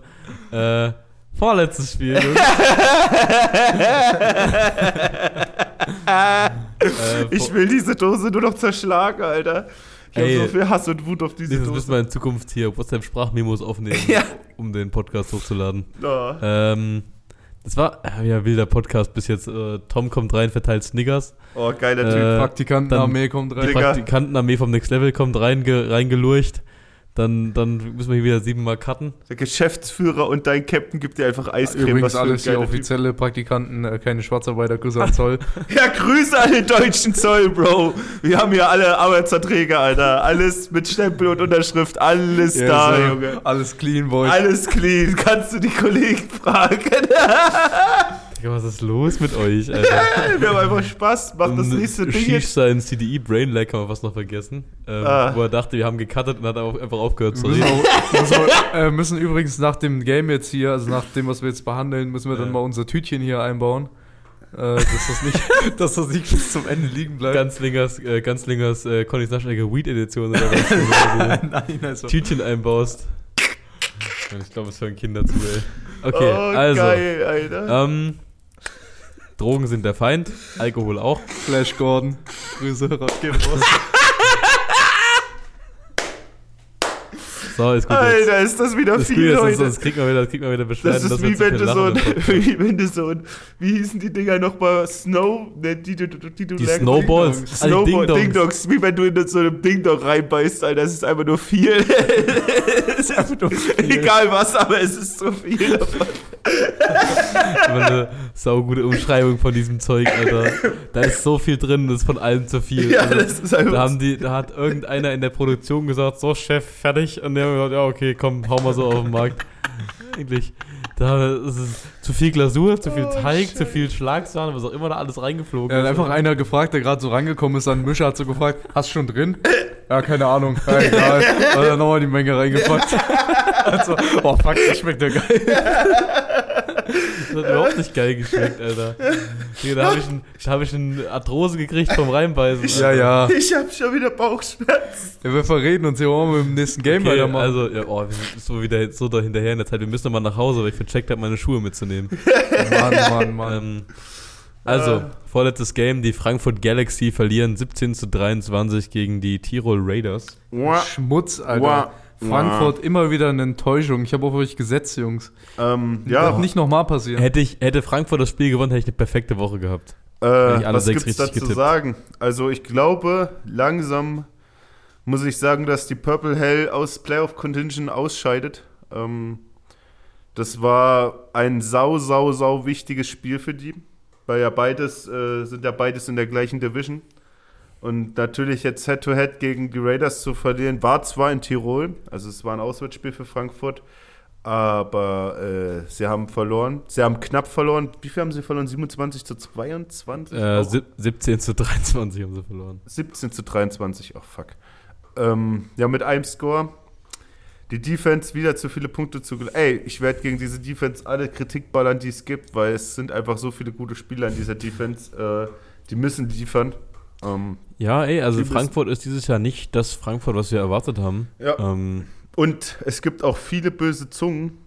Äh, vorletztes Spiel, Jungs. [LAUGHS] äh, Ich will diese Dose nur noch zerschlagen, Alter. Ich habe so viel Hass und Wut auf diese Dieses müssen Dose. wir in Zukunft hier WhatsApp-Sprachmemos aufnehmen, [LAUGHS] Ja. um den Podcast hochzuladen. Oh. Ähm, das war äh, ja wilder Podcast bis jetzt. Äh, Tom kommt rein, verteilt Snickers. oh, geiler Äh, Typ. Praktikantenarmee kommt Die rein. Digga. Praktikantenarmee vom Next Level kommt reinge reingelurcht. Dann, dann müssen wir hier wieder siebenmal cutten. Der Geschäftsführer und dein Captain gibt dir einfach Eiscreme. Übrigens alles hier geiler Typ. offizielle Praktikanten, äh, keine Schwarzarbeiter, Grüße an Zoll. [LAUGHS] Ja, Grüße an den deutschen Zoll, Bro. Wir haben hier alle Arbeitsverträge, Alter. Alles mit Stempel und Unterschrift. Alles Ja, da, Junge. Alles clean, Boys. Alles clean. Kannst du die Kollegen fragen? [LAUGHS] Digga, was ist los mit euch, [LAUGHS] Alter? Wir haben einfach Spaß. Mach das Und nächste Ding jetzt. sein CDE Brain Lag haben wir fast noch vergessen. Ähm, Ah. Wo er dachte, wir haben gecuttet und hat auch einfach aufgehört zu Wir [LAUGHS] müssen, reden. auch, wir, äh, müssen übrigens nach dem Game jetzt hier, also nach dem, was wir jetzt behandeln, müssen wir dann mal unser Tütchen hier einbauen. Äh, dass, das nicht, [LAUGHS] dass das nicht bis zum Ende liegen bleibt. Ganzlingers, äh, Ganzlingers äh, Conny Naschegger Weed Edition oder was du Nein, also. Tütchen einbaust. Ich glaube, es hören Kinder zu, ey. Okay, oh, also. geil, Alter. Ähm, Drogen sind der Feind, Alkohol auch. Flash Gordon. Grüße, raus. [LAUGHS] So, ist gut. jetzt. Alter, ist das wieder Das viel, Leute. sonst kriegt man wieder, kriegt man wieder Beschwerden, Das ist wie wenn du so ein, [LAUGHS] wie wenn du so ein, wie hießen die Dinger nochmal? Snow, ne, die, die, die, die Snowballs, Snowball, Ding-Dongs. Ding-Dongs, wie wenn du in so einem Ding-Dong reinbeißt, Alter, das ist einfach nur viel. [LAUGHS] es ist Einfach nur viel. Egal was, aber es ist so viel. [LAUGHS] Aber eine saugute Umschreibung von diesem Zeug, Alter. Da ist so viel drin, das ist von allem zu viel. Ja, Also, das ist einfach da, haben die, da hat irgendeiner in der Produktion gesagt, so Chef, fertig. Und der hat gesagt, ja okay, komm, hau mal so auf den Markt. Eigentlich, da ist es zu viel Glasur, zu viel Oh, Teig, shit. zu viel Schlagsahne, was auch immer da alles reingeflogen Er hat einfach einer gefragt, der gerade so rangekommen ist an den Mischer, hat so gefragt, hast du schon drin? Ja, keine Ahnung. Ja, egal. Hat er nochmal die Menge reingepackt. [LAUGHS] Also, oh fuck, das schmeckt ja geil. [LAUGHS] Das hat überhaupt nicht geil geschmeckt, Alter. Digga, da habe ich, ein, da hab ich eine Arthrose gekriegt vom Reinbeißen. Ja, Alter. ja. Ich hab schon wieder Bauchschmerzen. ja wir verreden uns hier auch mal mit dem nächsten Game Okay, weitermachen. also, ja, oh, wir sind so wieder so da hinterher in der Zeit. Wir müssen nochmal nach Hause, weil ich vercheckt habe, meine Schuhe mitzunehmen. Mann, Mann, Mann. Ähm, also, Äh. vorletztes Game, die Frankfurt Galaxy verlieren 17 zu 23 gegen die Tirol Raiders. Schmutz, Alter. Frankfurt immer wieder eine Enttäuschung. Ich habe auf euch gesetzt, Jungs. Ähm, Ja. Wird nicht nochmal passieren. Hätte, ich, hätte Frankfurt das Spiel gewonnen, hätte ich eine perfekte Woche gehabt. Äh, was gibt's richtig dazu getippt. sagen? Also ich glaube, langsam muss ich sagen, dass die Purple Hell aus Playoff Contingent ausscheidet. Ähm, das war ein sau, sau, sau wichtiges Spiel für die, weil ja beides äh, sind ja beides in der gleichen Division. Und natürlich jetzt Head-to-Head gegen die Raiders zu verlieren, war zwar in Tirol, also es war ein Auswärtsspiel für Frankfurt, aber äh, sie haben verloren. Sie haben knapp verloren. Wie viel haben sie verloren? 27 zu 22? Äh, Auch? sieb- 17 zu 23 haben sie verloren. 17 zu 23, oh fuck. Ähm, ja, mit einem Score. Die Defense wieder zu viele Punkte zu. Ey, ich werde gegen diese Defense alle Kritik ballern, die es gibt, weil es sind einfach so viele gute Spieler in dieser Defense. Äh, die müssen liefern. Ähm, Ja, ey, also Frankfurt ist dieses Jahr nicht das Frankfurt, was wir erwartet haben. ja. Ähm, Und es gibt auch viele böse Zungen,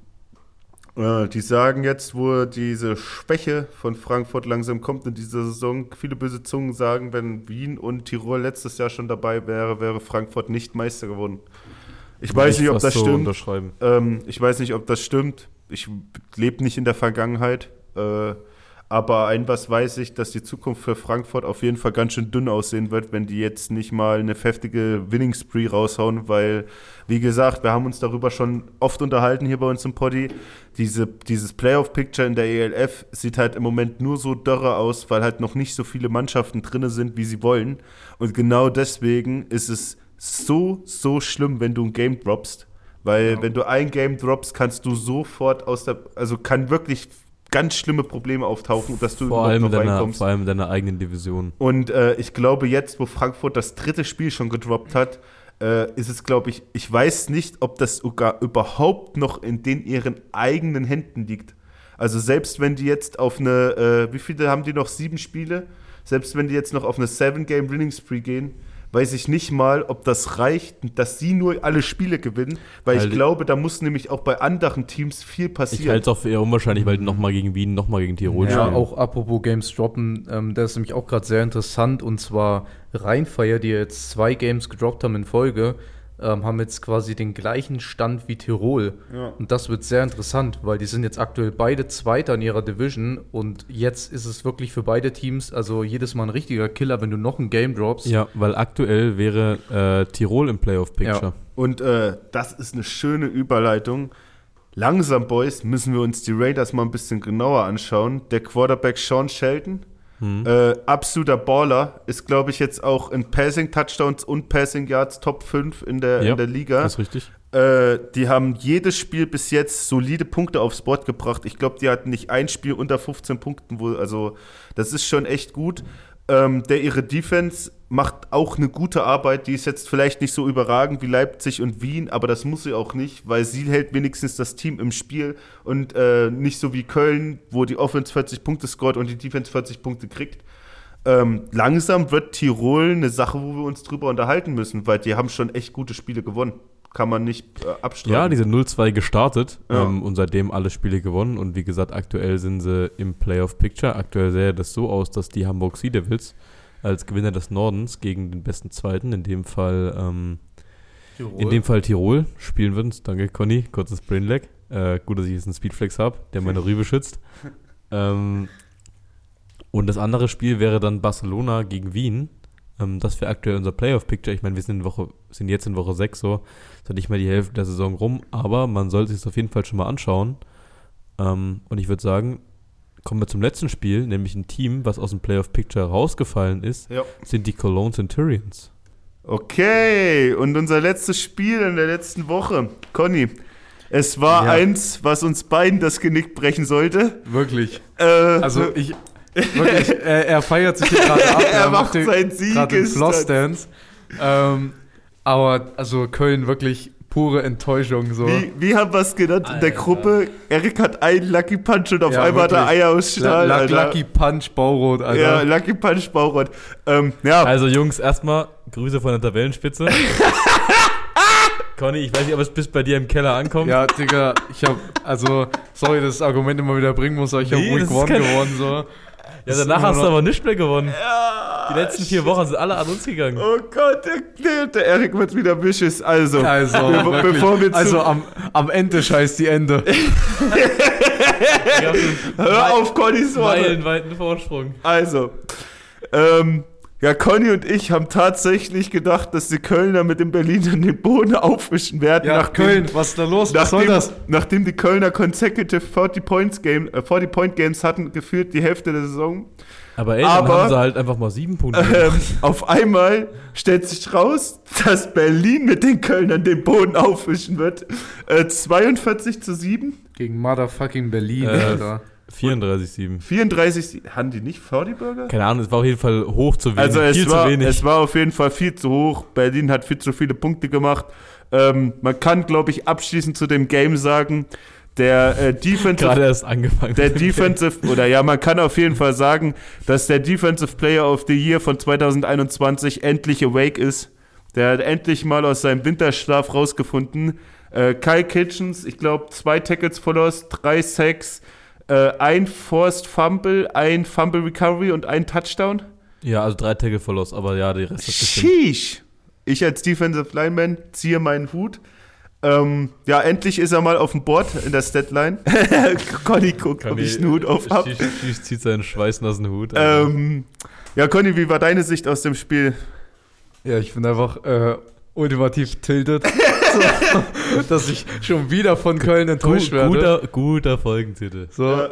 äh, die sagen jetzt, wo diese Schwäche von Frankfurt langsam kommt in dieser Saison, viele böse Zungen sagen, wenn Wien und Tirol letztes Jahr schon dabei wäre, wäre Frankfurt nicht Meister geworden. Ich weiß nicht, ob das so stimmt. Ähm, ich weiß nicht, ob das stimmt. Ich lebe nicht in der Vergangenheit. Äh, aber ein was weiß ich, dass die Zukunft für Frankfurt auf jeden Fall ganz schön dünn aussehen wird, wenn die jetzt nicht mal eine heftige Winning Spree raushauen, weil, wie gesagt, wir haben uns darüber schon oft unterhalten hier bei uns im Poddy. Diese, dieses Playoff-Picture in der ELF sieht halt im Moment nur so dörre aus, weil halt noch nicht so viele Mannschaften drinne sind, wie sie wollen. Und genau deswegen ist es so, so schlimm, wenn du ein Game droppst. Weil wenn du ein Game droppst, kannst du sofort aus der, also kann wirklich ganz schlimme Probleme auftauchen, dass du Vor überhaupt allem, noch deiner, reinkommst. vor allem in deiner eigenen Division. Und äh, ich glaube, jetzt, wo Frankfurt das dritte Spiel schon gedroppt hat, äh, ist es, glaube ich, ich weiß nicht, ob das sogar überhaupt noch in den ihren eigenen Händen liegt. Also selbst wenn die jetzt auf eine, äh, wie viele haben die noch? Sieben Spiele? Selbst wenn die jetzt noch auf eine Seven-Game-Winning-Spree gehen, weiß ich nicht mal, ob das reicht, dass sie nur alle Spiele gewinnen, weil Weil- ich glaube, da muss nämlich auch bei anderen Teams viel Ich passieren. halte es auch für eher unwahrscheinlich, weil die nochmal gegen Wien, nochmal gegen Tirol Ja, spielen. auch apropos Games droppen, ähm, das ist nämlich auch gerade sehr interessant und zwar Rheinfeier, die jetzt zwei Games gedroppt haben in Folge, ähm, haben jetzt quasi den gleichen Stand wie Tirol. Ja. Und das wird sehr interessant, weil die sind jetzt aktuell beide Zweiter in ihrer Division und jetzt ist es wirklich für beide Teams, also jedes Mal ein richtiger Killer, wenn du noch ein Game droppst. Ja, weil aktuell wäre äh, Tirol im Playoff-Picture. Und äh, das ist eine schöne Überleitung. Langsam, Boys, müssen wir uns die Raiders mal ein bisschen genauer anschauen. Der Quarterback Sean Shelton, Hm. äh, absoluter Baller, ist, glaube ich, jetzt auch in Passing Touchdowns und Passing Yards Top 5 in der, Ja, in der Liga. Das ist richtig. Äh, die haben jedes Spiel bis jetzt solide Punkte aufs Board gebracht. Ich glaube, die hatten nicht ein Spiel unter 15 Punkten, wo, also das ist schon echt gut. Ähm, der ihre Defense macht auch eine gute Arbeit. Die ist jetzt vielleicht nicht so überragend wie Leipzig und Wien, aber das muss sie auch nicht, weil sie hält wenigstens das Team im Spiel und äh, nicht so wie Köln, wo die Offense 40 Punkte scoret und die Defense 40 Punkte kriegt. Ähm, langsam wird Tirol eine Sache, wo wir uns drüber unterhalten müssen, weil die haben schon echt gute Spiele gewonnen. Kann man nicht äh, abstreiten. Ja, die sind 0-2 gestartet Ja. ähm, und seitdem alle Spiele gewonnen. Und wie gesagt, aktuell sind sie im Playoff-Picture. Aktuell sähe das so aus, dass die Hamburg Sea Devils als Gewinner des Nordens gegen den besten Zweiten, in dem Fall, ähm, in dem Fall Tirol, spielen würden. Danke, Conny. Kurzes Brainlag. Äh, gut, dass ich jetzt einen Speedflex habe, der meine [LAUGHS] Rübe schützt. ähm, und das andere Spiel wäre dann Barcelona gegen Wien. Ähm, das wäre aktuell unser Playoff-Picture. Ich meine, wir sind, in Woche, sind jetzt in Woche 6 so. Ist noch nicht mal die Hälfte der Saison rum, aber man sollte sich auf jeden Fall schon mal anschauen. Ähm, und ich würde sagen, kommen wir zum letzten Spiel, nämlich ein Team, was aus dem Playoff-Picture rausgefallen ist, Ja. sind die Cologne Centurions. Okay, und unser letztes Spiel in der letzten Woche. Conny, es war Ja. eins, was uns beiden das Genick brechen sollte. Wirklich. Äh, Also ich, wirklich, [LAUGHS] er, er feiert sich hier gerade ab. [LAUGHS] Er macht den- seinen Sieg, Gerade den ist Floss das- Dance. Ähm, aber also Köln wirklich pure Enttäuschung. So. wie, wie haben wir es genannt in der Alter. Gruppe? Erik hat einen Lucky Punch und auf Ja, einmal hat er wirklich. Eier aus Stahl. La- Alter. Lucky Punch Baurot, Alter. Ja, Lucky Punch Baurott. Ähm, ja, Also Jungs, erstmal Grüße von der Tabellenspitze. [LAUGHS] Conny, ich weiß nicht, ob es bis bei dir im Keller ankommt. Ja, Digga, ich hab, also, sorry, dass ich das Argument immer wieder bringen muss, aber ich Nee, hab Week One gewonnen, so. Ja, danach hast du aber nicht mehr gewonnen. Ja, Die letzten vier Wochen sind alle an uns gegangen. Oh Gott, der, der, der Erik wird wieder vicious. Also, Also, be wirklich. bevor wir zu, also am, am Ende scheißt die Ende. [LAUGHS] hör auf Connys Worte. Meilenweiten Vorsprung. Also, ähm, Ja, Conny und ich haben tatsächlich gedacht, dass die Kölner mit den Berlinern den Boden aufwischen werden. Ja, nachdem- Köln, was ist da los? Was soll Nachdem, das? nachdem die Kölner consecutive 40 Points Game, äh, 40 Point Games hatten, gefühlt die Hälfte der Saison. Aber ey, Aber- dann haben sie halt einfach mal sieben Punkte. Ähm, [LAUGHS] auf einmal stellt sich raus, dass Berlin mit den Kölnern den Boden aufwischen wird. Äh, 42 zu 7, Gegen motherfucking Berlin, Äh, Alter. 34,7. 34, haben die nicht 40 Burger? Keine Ahnung, es war auf jeden Fall hoch zu wenig. Also es viel war, zu wenig. es war auf jeden Fall viel zu hoch. Berlin hat viel zu viele Punkte gemacht. Ähm, man kann, glaube ich, abschließend zu dem Game sagen, der äh, [LAUGHS] Defensive Gerade erst angefangen. der Defensive, oder ja, man kann auf jeden Fall sagen, dass der Defensive Player of the Year von 2021 endlich awake ist. Der hat endlich mal aus seinem Winterschlaf rausgefunden. Äh, Kyle Kitchens, ich glaube, zwei Tackles for Loss, drei Sacks, äh, ein Forced Fumble, ein Fumble Recovery und ein Touchdown. Ja, also drei Tackle verlost, aber ja, die Rest hat gestimmt. Sheesh. Ich als Defensive Lineman ziehe meinen Hut. Ähm, ja, endlich ist er mal auf dem Board in der Statline. [LAUGHS] Conny guckt, ob ich einen Hut auf hab. Schieß, schieß, zieht seinen schweißnassen Hut. Ähm, ja, Conny, wie war deine Sicht aus dem Spiel? Ja, ich bin einfach äh, ultimativ tilted, [LAUGHS] so, [LAUGHS] dass ich schon wieder von Köln enttäuscht Gu werde. guter, guter Folgentitel. so, Ja,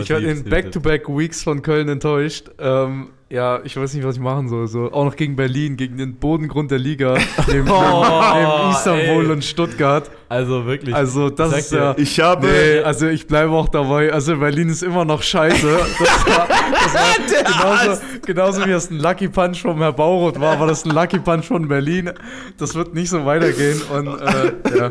ich werde in. Back-to-Back-Weeks von Köln enttäuscht. Ähm, ja, ich weiß nicht, was ich machen soll. So, auch noch gegen Berlin, gegen den Bodengrund der Liga, [LAUGHS] neben, Oh, Istanbul ey. und Stuttgart. Also wirklich. Also das ist ja... Ich habe. Nee, also ich bleibe auch dabei. Also Berlin ist immer noch scheiße. [LAUGHS] Das war, das war genauso, genauso wie das ein Lucky Punch vom Herr Bauroth war, war das ein Lucky Punch von Berlin. Das wird nicht so weitergehen. Und äh, ja.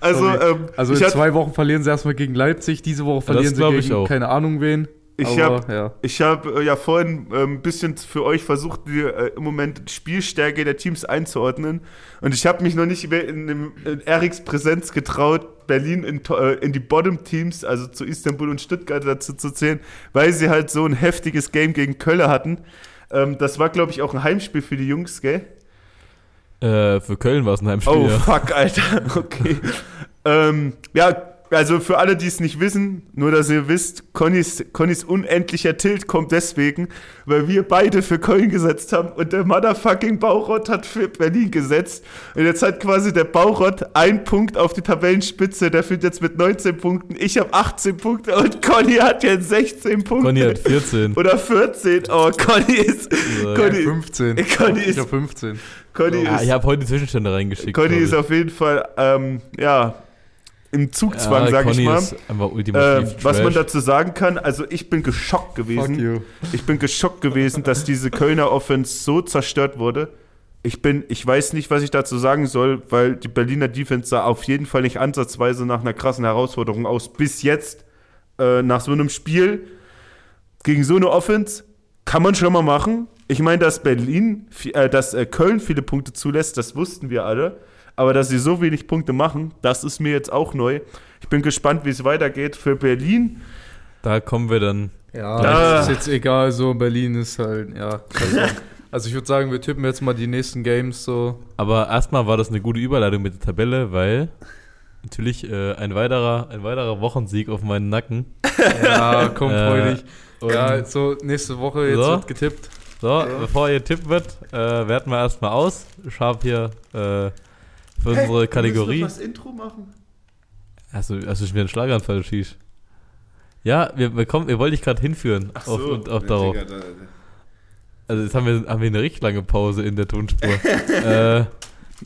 also, ähm, Also in zwei Wochen verlieren sie erstmal gegen Leipzig, diese Woche verlieren sie gegen auch. keine Ahnung wen. Ich Aber, hab- ja. Ich habe äh, ja vorhin äh, ein bisschen für euch versucht, die, äh, im Moment die Spielstärke der Teams einzuordnen. Und ich habe mich noch nicht in, dem- in Eriks Präsenz getraut, Berlin in, äh, in die Bottom-Teams, also zu Istanbul und Stuttgart dazu zu zählen, weil sie halt so ein heftiges Game gegen Köln hatten. Ähm, das war, glaube ich, auch ein Heimspiel für die Jungs, gell? äh, für Köln war es ein Heimspiel. Oh, ja. fuck, Alter. [LAUGHS] Okay. [LAUGHS] ähm, ja, also für alle, die es nicht wissen, nur dass ihr wisst, Connys, Connys unendlicher Tilt kommt deswegen, weil wir beide für Köln gesetzt haben und der motherfucking Bauchott hat für Berlin gesetzt. Und jetzt hat quasi der Bauchott einen Punkt auf die Tabellenspitze, der führt jetzt mit 19 Punkten. Ich habe 18 Punkte und Conny hat jetzt 16 Punkte. Conny hat 14. [LAUGHS] Oder 14. Oh, Conny ist. Ja. Conny, 15. Conny Ich ist. hab 15. Conny Ja, ist ich habe heute die Zwischenstände reingeschickt. Conny ist ich. auf jeden Fall, ähm, ja, im Zugzwang, ja, sag Conny ich mal. Ultimativ was man dazu sagen kann, also ich bin geschockt Fuck gewesen. you. Ich bin geschockt gewesen, dass diese Kölner Offense so zerstört wurde. Ich bin, ich weiß nicht, was ich dazu sagen soll, weil die Berliner Defense sah auf jeden Fall nicht ansatzweise nach einer krassen Herausforderung aus. Bis jetzt, äh, nach so einem Spiel gegen so eine Offense, kann man schon mal machen. Ich meine, dass Berlin, äh, dass äh, Köln viele Punkte zulässt, das wussten wir alle. Aber dass sie so wenig Punkte machen, das ist mir jetzt auch neu. Ich bin gespannt, wie es weitergeht. Für Berlin Da kommen wir dann. Ja, Ja. ist jetzt egal, so Berlin ist halt, ja. Also, [LAUGHS] also ich würde sagen, wir tippen jetzt mal die nächsten Games so. Aber erstmal war das eine gute Überleitung mit der Tabelle, weil natürlich äh, ein, weiterer, ein weiterer Wochensieg auf meinen Nacken. [LAUGHS] Ja, komm, Äh, freu dich. und- Ja, so nächste Woche jetzt So. wird getippt. So, bevor ihr tippt wird, äh, werten wir erstmal aus. Ich habe hier für unsere Kategorie. das Intro machen? Hast du, hast du schon wieder einen Schlaganfall, Shish? Ja, wir, wir, kommen, wir wollten dich gerade hinführen auf, und auf darauf. Also jetzt haben wir, haben wir eine richtig lange Pause in der Tonspur. [LAUGHS] äh,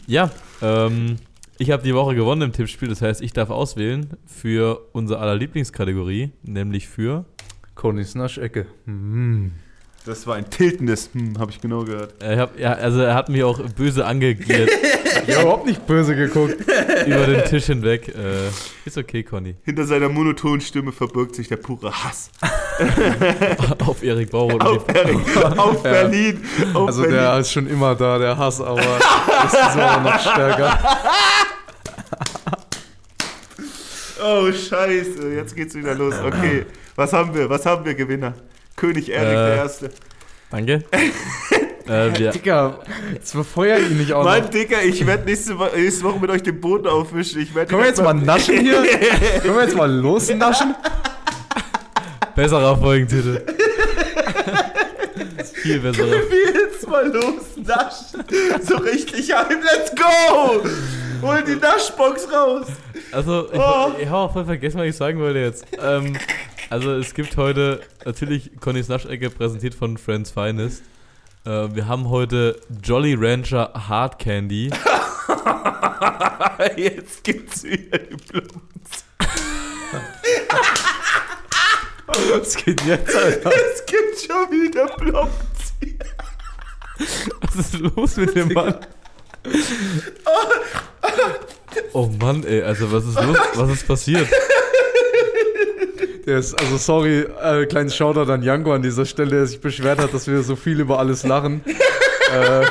ja, ähm, ich habe die Woche gewonnen im Tippspiel, das heißt, ich darf auswählen für unsere aller Lieblingskategorie, nämlich für. Connys Naschecke. Mm. Das war ein tiltendes, hm, habe ich genau gehört. Ich hab, ja, also er hat mich auch böse angegiert [LAUGHS] Ich habe überhaupt nicht böse geguckt. über den Tisch hinweg. Äh, ist okay, Conny. Hinter seiner monotonen Stimme verbirgt sich der pure Hass. [LAUGHS] Auf Erik Bauer. Auf, Berlin, [LAUGHS] auf Ja. Berlin. Auf Also Berlin. der ist schon immer da, der Hass, aber ist so noch stärker. Oh, scheiße. Jetzt geht's wieder los. Okay. Was haben wir? Was haben wir, Gewinner? König Erik Äh, der Erste. Danke. [LAUGHS] äh, wir, Digga, jetzt befeuer ihn nicht auch Mann, noch. Dicker, ich werde nächste, nächste Woche mit euch den Boden aufwischen. Ich werd Können wir jetzt mal naschen hier? [LAUGHS] Können wir jetzt mal losnaschen? besserer Folgentitel. [LAUGHS] Viel besser. Wie jetzt mal los? Naschen. So richtig heim. Let's go! Hol die Naschbox raus. Also, ich, Oh. ich habe auch voll vergessen, was ich sagen wollte jetzt. Ähm, also, es gibt heute natürlich Connys Naschecke präsentiert von Friends Finest. Äh, wir haben heute Jolly Rancher Hard Candy. [LAUGHS] Jetzt gibt's wieder die Blumen. Was geht jetzt, Alter? Es gibt schon wieder Blumen. Was ist los mit dem Mann? [LAUGHS] Oh Mann, ey, also was ist los? Was ist passiert? Ist, also sorry, äh, kleines Shoutout an Janko an dieser Stelle, der sich beschwert hat, dass wir so viel über alles lachen. [LAUGHS] äh,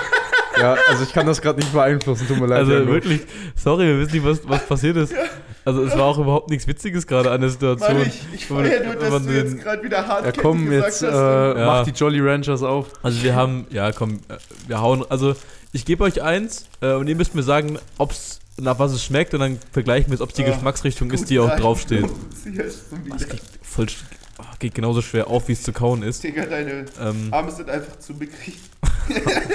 ja, also ich kann das gerade nicht beeinflussen, tut mir leid. Also Janko. wirklich, sorry, wir wissen nicht, was, was passiert ist. [LAUGHS] Also es war auch überhaupt nichts Witziges gerade an der Situation. Mann, ich, ich man- feier nur, dass du den- jetzt gerade wieder hart Ja komm, jetzt äh, Ja. mach die Jolly Ranchers auf. Also wir haben, ja komm, äh, wir hauen, also ich gebe euch eins äh, und ihr müsst mir sagen, ob's, nach was es schmeckt und dann vergleichen wir es, ob es die Ah, Geschmacksrichtung ist, die auch draufsteht. [LAUGHS] Das Das geht voll, oh, geht genauso schwer auf, wie es zu kauen ist. Digga, deine Ähm, Arme sind einfach zu mickrig. [LAUGHS]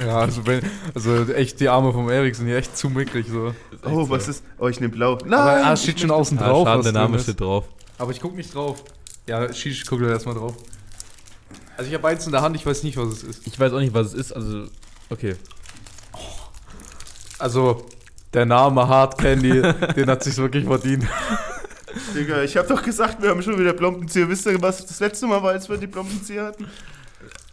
Ja, also, wenn, also echt, die Arme vom Erik sind hier echt zu mickrig so. Oh, was ist? Oh, ich nehme blau. Nein! Aber ah, es steht schon außen ah, drauf. schade, der Name steht drauf. Aber ich guck nicht drauf. Ja, Shish, guck da erstmal drauf. Also ich habe eins in der Hand, ich weiß nicht, was es ist. Ich weiß auch nicht, was es ist, also, okay. Also, der Name Hard Candy, [LAUGHS] den hat sich wirklich verdient. Digga, ich hab doch gesagt, wir haben schon wieder Blompenzieher. Wisst ihr, was das letzte Mal war, als wir die Blompenzieher hatten?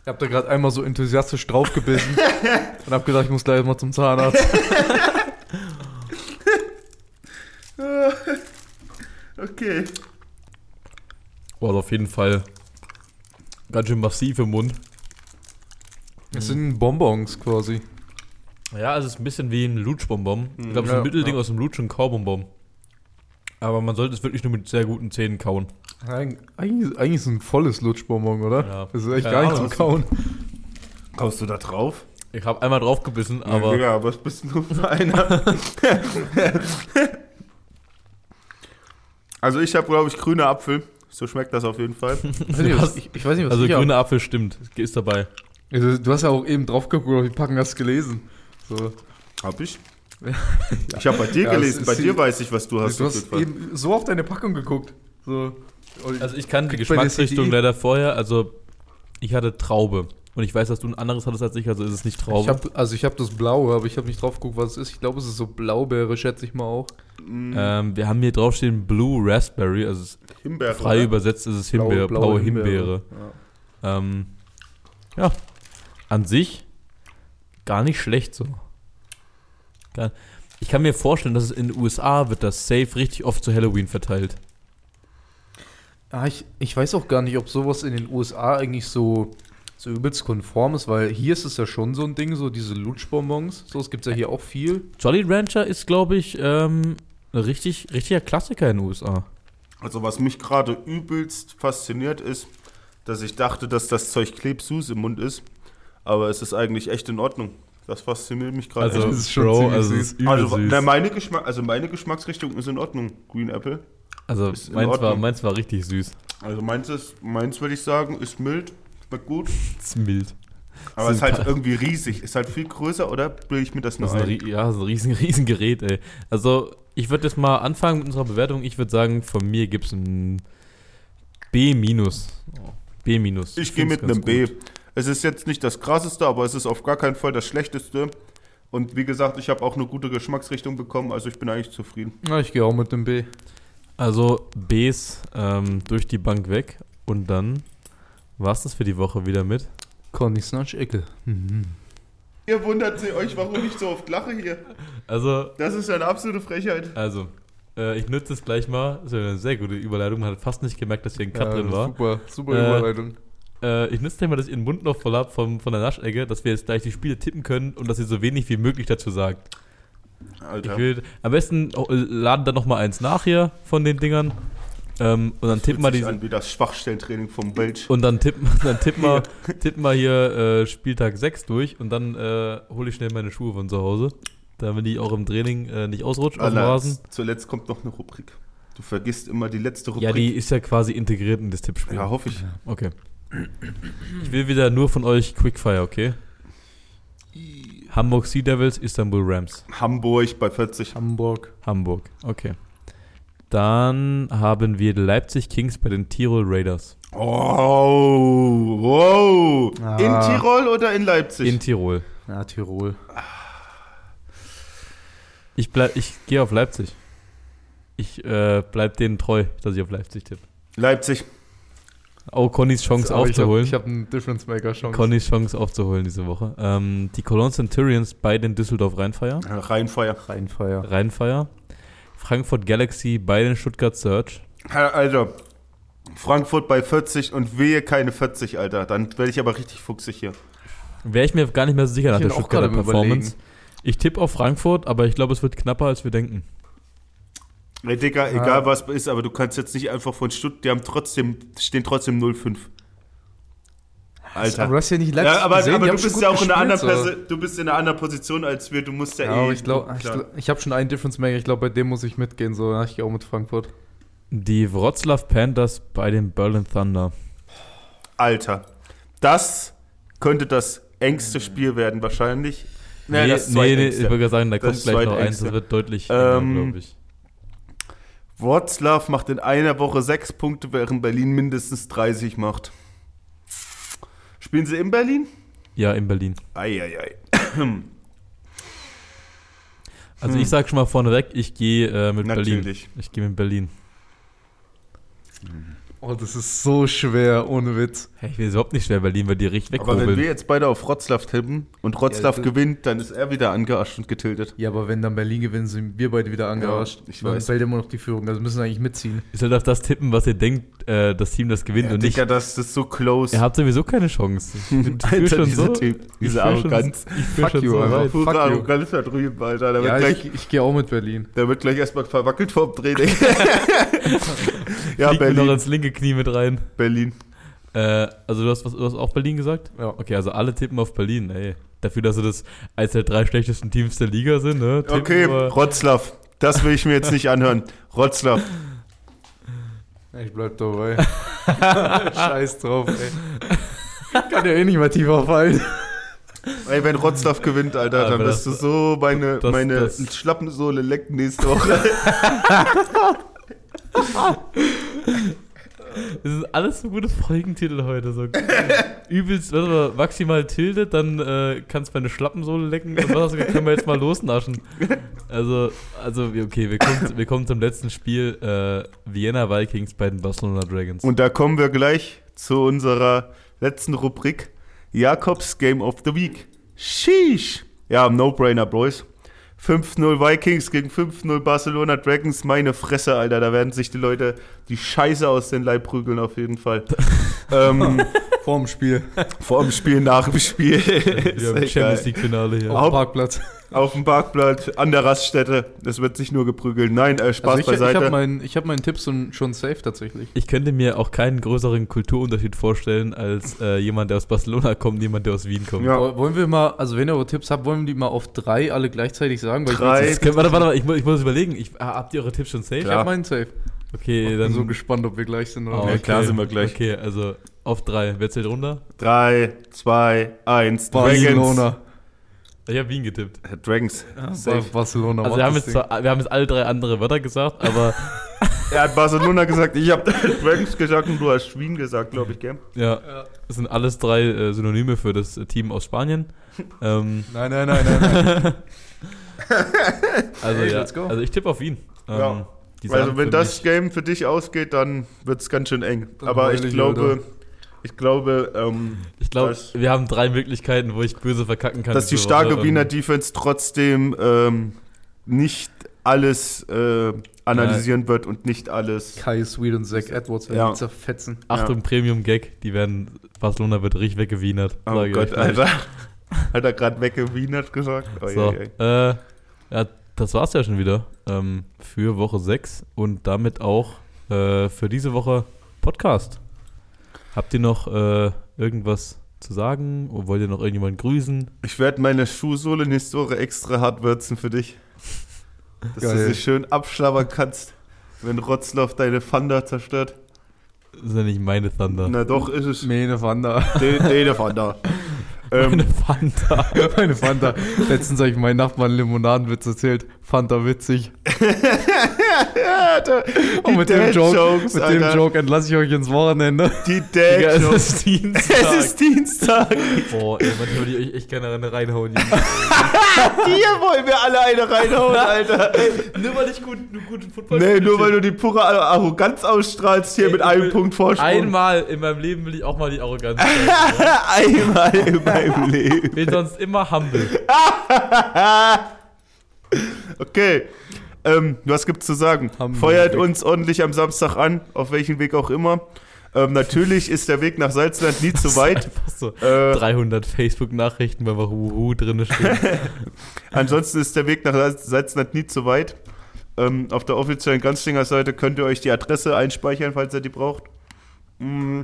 Ich hab da gerade einmal so enthusiastisch draufgebissen [LAUGHS] und hab gedacht, ich muss gleich mal zum Zahnarzt. [LAUGHS] Okay. Boah, auf jeden Fall ganz schön massiv im Mund. Es sind Bonbons quasi. Ja, also es ist ein bisschen wie ein Lutschbonbon. Ich glaube, es ist Ja, ein Mittelding ja. aus dem Lutsch und Kaubonbon. Aber man sollte es wirklich nur mit sehr guten Zähnen kauen. Eig- Eigentlich, eigentlich ist es ein volles Lutschbonbon, oder? Ja. Das ist echt Keine gar nicht Ahnung. zum Kauen. Kaufst du da drauf? Ich habe einmal draufgebissen, Ja, aber Digga, was bist denn du für einer? [LAUGHS] also ich habe, glaube ich, grüner Apfel. So schmeckt das auf jeden Fall. Ich weiß nicht, was, ich, ich weiß nicht, was also ich hab. grüner Apfel stimmt, ist dabei. Also, Du hast ja auch eben drauf geguckt, auf die Packung hast gelesen. So. Hab ich? [LAUGHS] Ich habe bei dir Ja, es gelesen, bei dir weiß ich, was du hast. du hast eben so auf deine Packung geguckt. So. Also ich kann die Geschmacksrichtung leider vorher, also ich hatte Traube. Und ich weiß, dass du ein anderes hattest als ich, also ist es nicht Traube. Ich hab, also ich habe das Blaue, aber ich habe nicht drauf geguckt, was es ist. Ich glaube, es ist so Blaubeere, schätze ich mal auch. ähm, wir haben hier draufstehen Blue Raspberry, also Himbeere. frei oder? übersetzt ist es Himbeere, blaue, Himbeere. Ja. Ähm, ja, an sich gar nicht schlecht so. Ich kann mir vorstellen, dass es in den USA wird das safe richtig oft zu Halloween verteilt. Ah, ich, ich weiß auch gar nicht, ob sowas in den USA eigentlich so, so übelst konform ist, weil hier ist es ja schon so ein Ding, so diese Lutschbonbons. So, es gibt ja hier auch viel. Jolly Rancher ist, glaube ich, ähm, ein richtig, richtiger Klassiker in den USA. Also was mich gerade übelst fasziniert ist, dass ich dachte, dass das Zeug klebsüß im Mund ist. Aber es ist eigentlich echt in Ordnung. Das fasziniert mich gerade Also, das ist schon Bro, also es ist übel Also, süß. na, meine Geschmack, also meine Geschmacksrichtung ist in Ordnung. Green Apple. Also ist in meins war, meins war richtig süß. Also meins ist, meins würde ich sagen, ist mild, schmeckt gut. Das ist mild. Aber ist halt irgendwie riesig. Ist halt viel größer, oder bilde ich mir das nur Das ist ein, ja, so ein riesen, [LAUGHS] riesen Gerät, ey. Also, ich würde jetzt mal anfangen mit unserer Bewertung. Ich würde sagen, von mir gibt es ein B-. B-. Ich gehe mit einem B. Es ist jetzt nicht das krasseste, aber es ist auf gar keinen Fall das schlechteste. Und wie gesagt, ich habe auch eine gute Geschmacksrichtung bekommen, also ich bin eigentlich zufrieden. Ja, ich gehe auch mit dem B. Also, Bs ähm, durch die Bank weg. Und dann war es das für die Woche wieder mit. Conny Snatch Ecke. Mhm. Ihr wundert sie euch, warum ich so oft lache hier. Also, Das ist eine absolute Frechheit. also, äh, ich nutze es gleich mal. Das ist eine sehr gute Überleitung. Man hat fast nicht gemerkt, dass hier ein Cut Ja, drin war. Super, super Äh, Überleitung. Äh, ich nutze gleich mal, dass ihr den Mund noch voll habt von, von der Naschecke, dass wir jetzt gleich die Spiele tippen können und dass ihr so wenig wie möglich dazu sagt. Alter. Ich will, am besten oh, laden dann noch mal eins nach hier von den Dingern. Ähm, und dann tippen wir Fühlt sich die. an wie das Schwachstellentraining vom Welch. Und dann tippen, [LAUGHS] dann tippen wir, [LAUGHS] tippen wir hier äh, Spieltag 6 durch und dann äh, hole ich schnell meine Schuhe von zu Hause, damit die auch im Training äh, nicht ausrutschen auf dem Rasen. zuletzt kommt noch eine Rubrik. Du vergisst immer die letzte Rubrik. Ja, die ist ja quasi integriert in das Tippspiel. Ja, hoffe ich. Okay. Ich will wieder nur von euch Quickfire, okay? Hamburg Sea Devils, Istanbul Rams. Hamburg bei 40. Hamburg. Hamburg, okay. Dann haben wir Leipzig Kings bei den Tirol Raiders. Oh, wow. Ah. In Tirol oder in Leipzig? In Tirol. Ja, Tirol. Ich, bleib, ich gehe auf Leipzig. Ich äh, bleib denen treu, dass ich auf Leipzig tippe. Leipzig. Oh, Connys Chance Aber aufzuholen. Ich habe hab einen Difference Maker Chance. Connys Chance aufzuholen diese Woche. Ähm, die Cologne Centurions bei den Düsseldorf Rheinfire. Rheinfeuer. Rheinfeier. Rheinfire. Frankfurt Galaxy bei den Stuttgart Search. Alter, Frankfurt bei 40 und wehe keine 40, Alter. Dann werde ich aber richtig fuchsig hier. Wäre ich mir gar nicht mehr so sicher nach Ich der bin auch Stuttgarter Performance. Ich tippe auf Frankfurt, aber ich glaube, es wird knapper, als wir denken. Ey, Digga, Ah. egal was ist, aber du kannst jetzt nicht einfach von Stutt, die haben trotzdem, stehen trotzdem 0-5. Alter. Aber du hast ja nicht Leipzig Ja, aber, gesehen, aber du bist ja auch in einer anderen gespielt, so. Du bist in einer anderen Position als wir, du musst ja, Ja, eh. aber ich glaube, ich, glaub, ich habe schon einen Difference Maker. Ich glaube, bei dem muss ich mitgehen. So, ja, ich gehe auch mit Frankfurt. Die Wroclaw Panthers bei den Berlin Thunder. Alter, das könnte das engste Spiel werden, wahrscheinlich. nee, das nee, nee, ich würde sagen, da Das kommt gleich noch eins. Das wird deutlich, Ähm, glaube ich. Wroclaw macht in einer Woche sechs Punkte, während Berlin mindestens 30 macht. Spielen sie in Berlin? Ja, in Berlin. Eieiei. [CLEARS THROAT] Also Hm. ich sage schon mal vorneweg, ich gehe äh, mit Berlin. Natürlich. Ich gehe mit Berlin. Oh, das ist so schwer, ohne Witz. Hey, ich will überhaupt nicht schwer Berlin, weil die richtig Aber wenn wir jetzt beide auf Wroclaw tippen und Wroclaw Ja, gewinnt, dann ist er wieder angearscht und getiltet. Ja, aber wenn dann Berlin gewinnt, sind wir beide wieder angearscht. ich dann weiß. fällt immer noch die Führung. Also müssen wir eigentlich mitziehen. Ihr sollt auf das tippen, was ihr denkt, äh, das Team das gewinnt Ja, und nicht. Digga, das ist so close. Ihr habt sowieso keine Chance. Ich [LAUGHS] bin ich fühl Alter, schon dieser so, Typ, ich diese Arroganz. Ich fühl Fuck schon you, so weit. Fuck you. Arroganz da drüben, Alter. Der, Ja, wird, gleich, ich, ich gehe auch mit Berlin. der wird gleich erstmal verwackelt vom Training. [LAUGHS] ja, mir noch Berlin. ins linke Knie mit rein. Berlin. Äh, also du hast, was, du hast auch Berlin gesagt? Ja. Okay, also alle tippen auf Berlin, ey. Dafür, dass sie das als der drei schlechtesten Teams der Liga sind, ne? Tippen Okay, Wroclaw. Das will ich mir jetzt nicht anhören. Wroclaw. Ich bleib dabei. [LAUGHS] Scheiß drauf, ey. Kann ja eh nicht mehr tiefer fallen. Ey, wenn Wroclaw gewinnt, Alter, dann wirst du so meine, das- meine das- Schlappensohle lecken nächste Woche. [LAUGHS] [LAUGHS] Das sind alles so gute Folgentitel heute. So [LAUGHS] übelst, warte mal, maximal tildet, dann äh, kannst du meine Schlappensohle lecken und was können wir jetzt mal losnaschen. Also, also okay, wir kommen, wir kommen zum letzten Spiel. Äh, Vienna Vikings bei den Barcelona Dragons. Und da kommen wir gleich zu unserer letzten Rubrik. Jakobs Game of the Week. Sheesh. Ja, No-Brainer, Boys. 5-0 Vikings gegen 5-0 Barcelona Dragons. Meine Fresse, Alter. Da werden sich die Leute die Scheiße aus den Leib prügeln, auf jeden Fall. [LAUGHS] ähm, [LAUGHS] Vorm Spiel. vor dem Spiel, nach dem Spiel. [LAUGHS] wir Ist haben. Champions League Finale hier. Auf dem Parkplatz. Auf dem Parkplatz, an der Raststätte. Es wird sich nur geprügelt. Nein, äh, Spaß Also ich, ich beiseite. habe meinen ich hab meinen Tipp schon, safe tatsächlich. Ich könnte mir auch keinen größeren Kulturunterschied vorstellen, als äh, jemand, der aus Barcelona kommt, jemand, der aus Wien kommt. Ja. Woll- Wollen wir mal, also wenn ihr eure Tipps habt, wollen wir die mal auf drei alle gleichzeitig sagen? Weil Drei. ich, warte, warte, warte, ich muss, ich muss überlegen. Ich, ah, habt ihr eure Tipps schon safe? ich habe meinen safe. Okay, Ich bin dann so gespannt, ob wir gleich sind oder Oh, Ja, nicht. klar sind wir gleich. Okay, also auf drei. Wer zählt runter? 3, 2, 1. Barcelona. Ich habe Wien getippt. Dragons. Dragons. Bar Safe. Barcelona. Also wir haben, jetzt zwar, wir haben jetzt alle drei andere Wörter gesagt, aber [LAUGHS] Er hat Barcelona gesagt, ich habe Dragons gesagt und du hast Wien gesagt, glaube ich, gell? ja, das sind alles drei äh, Synonyme für das äh, Team aus Spanien. ähm, Nein, nein, nein, nein. nein. [LAUGHS] [LAUGHS] also Hey, ja, let's go. also ich tippe auf Wien. Ähm, Ja. Die Also wenn das mich- Game für dich ausgeht, dann wird es ganz schön eng. Dann Aber ich ich, glaube, Alter. ich glaube, ähm, ich glaube, wir haben drei Möglichkeiten, wo ich böse verkacken kann. dass die starke Woche. Wiener Ähm, Defense trotzdem ähm, nicht alles äh, analysieren wird und nicht alles. Kai Sweet und Zach Edwards werden Ja. die zerfetzen. Achtung, Premium-Gag, die werden, Barcelona wird richtig weggewienert. Oh Gott. Alter. [LAUGHS] Hat er gerade weggewienert gesagt? Oh, So, je, je. äh, ja, das war's ja schon wieder ähm, für Woche 6 und damit auch äh, für diese Woche Podcast. Habt ihr noch äh, irgendwas zu sagen? Oder wollt ihr noch irgendjemanden grüßen? Ich werde meine Schuhsohle nächste Woche extra hart würzen für dich. Dass Geil. du sie schön abschlabbern kannst, wenn Rotzloff deine Fanda zerstört. Das ist ja nicht meine Thunder. Na doch, ist es. Meine den von da. Meine Ähm, Fanta. [LAUGHS] Meine Fanta. Letztens habe ich meinen Nachbarn Limonadenwitz erzählt. Fanta witzig. [LAUGHS] Und mit die dem Joke, Dad-Jokes, mit dem. Joke entlasse ich euch ins Wochenende. Die Digga, es Dad-Jokes. ist [LAUGHS] Dienstag. Es ist Dienstag. Boah, ey, manchmal würde ich euch echt gerne eine reinhauen. [LAUGHS] Hier wollen wir alle eine reinhauen, [LAUGHS] Alter. nur weil ich gut, nur guten Football Nee, nur weil du die pure Arroganz ausstrahlst hier Ey, mit einem Punkt Vorsprung. Einmal in meinem Leben will ich auch mal die Arroganz zeigen. Einmal in meinem Leben. Bin sonst immer humble. Okay. Ähm, was gibt's zu sagen? Haben Feuert uns ordentlich am Samstag an, auf welchen Weg auch immer. Ähm, natürlich ist der Weg nach Salzland nie zu [LAUGHS] weit. So Äh, 300 Facebook-Nachrichten, weil wir Huhu drin stehen. [LAUGHS] ansonsten ist der Weg nach Salz- Salzland nie zu weit. Ähm, auf der offiziellen Ganzlinger-Seite könnt ihr euch die Adresse einspeichern, falls ihr die braucht. Mm,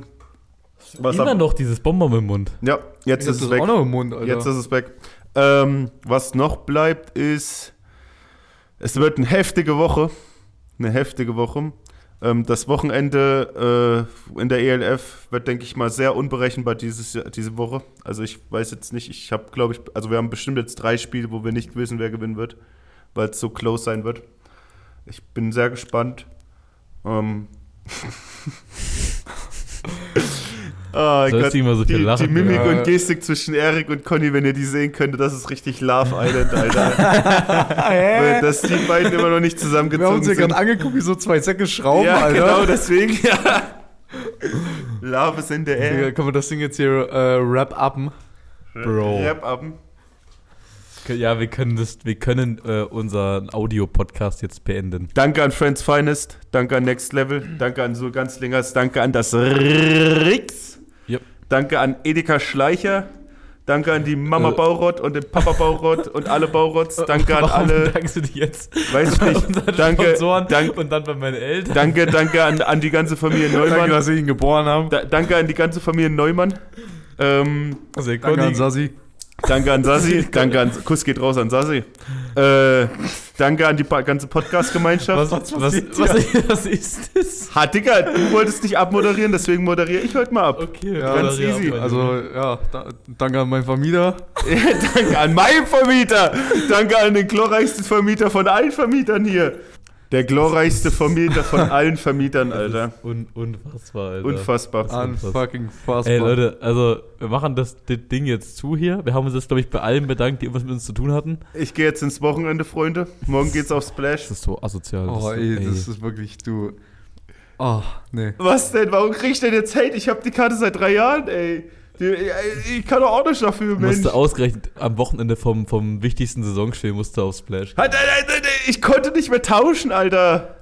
was Immer ab- noch dieses Bonbon im Mund. Ja, jetzt ist es weg. Mund. Jetzt ist es weg. Ähm, was noch bleibt, ist, es wird eine heftige Woche. Eine heftige Woche. Ähm, das Wochenende äh, in der ELF wird, denke ich mal, sehr unberechenbar dieses, diese Woche. Also ich weiß jetzt nicht, ich habe, glaube ich, also wir haben bestimmt jetzt drei Spiele, wo wir nicht wissen, wer gewinnen wird, weil es so close sein wird. Ich bin sehr gespannt. Ähm. [LAUGHS] Sollst Gott, immer so viel die, lachen? die Mimik Ja. und Gestik zwischen Erik und Conny, wenn ihr die sehen könntet, das ist richtig Love Island, Alter. [LAUGHS] Weil Dass die beiden immer noch nicht wir haben zusammengezogen uns sind. gerade angeguckt, wie so zwei Säcke Schrauben, ja, Alter. genau, deswegen, [LAUGHS] ja. Love is in the Digga, air. können wir das Ding jetzt hier äh, wrap-upen? Bro. Rap up. Ja, wir können, das, wir können äh, unseren Audio-Podcast jetzt beenden. Danke an Friends Finest, danke an Next Level, danke an So Ganzlingers, danke an das Rix. Danke an Edeka Schleicher, danke an die Mama Äh. Baurott und den Papa Baurott und alle Baurotts, [LAUGHS] danke an Warum alle, bedankst du dich jetzt weiß ich nicht, [LAUGHS] danke, Sponsoren danke, und dann bei meinen Eltern? danke, danke an, an die ganze Familie Danke, Neumann, dass Sie ihn geboren haben. da, danke an die ganze Familie Neumann, ähm, Also, Danke an Sassi. Danke an Sassi. [LAUGHS] danke an Kuss geht raus an Sassi. Äh, danke an die ganze Podcast-Gemeinschaft. was, was, was, was, ist das? Ha, Digga, du wolltest nicht abmoderieren, deswegen moderiere ich heute mal ab. Okay, Ja, ganz easy. ab, Also, ja, da, danke an meinen Vermieter. [LAUGHS] danke an meinen Vermieter. Danke an den glorreichsten Vermieter von allen Vermietern hier. Der glorreichste Vermieter von [LAUGHS] allen Vermietern, Alter. Un, unfassbar, Alter. Unfassbar. Unfucking fassbar. Ey, Leute, also, wir machen das, das Ding jetzt zu hier. Wir haben uns jetzt, glaube ich, bei allen bedankt, die irgendwas mit uns zu tun hatten. Ich gehe jetzt ins Wochenende, Freunde. Morgen geht's auf Splash. Das ist so asozial. Oh, das, ey, das ist wirklich, du. Oh, nee. Was denn? Warum krieg ich denn jetzt Hate? Ich habe die Karte seit drei Jahren, ey. Ich kann doch auch nicht dafür, Mensch. Musste ausgerechnet am Wochenende vom, vom wichtigsten Saisonspiel musste auf Splash. Halt, halt, halt, halt, Ich konnte nicht mehr tauschen, Alter.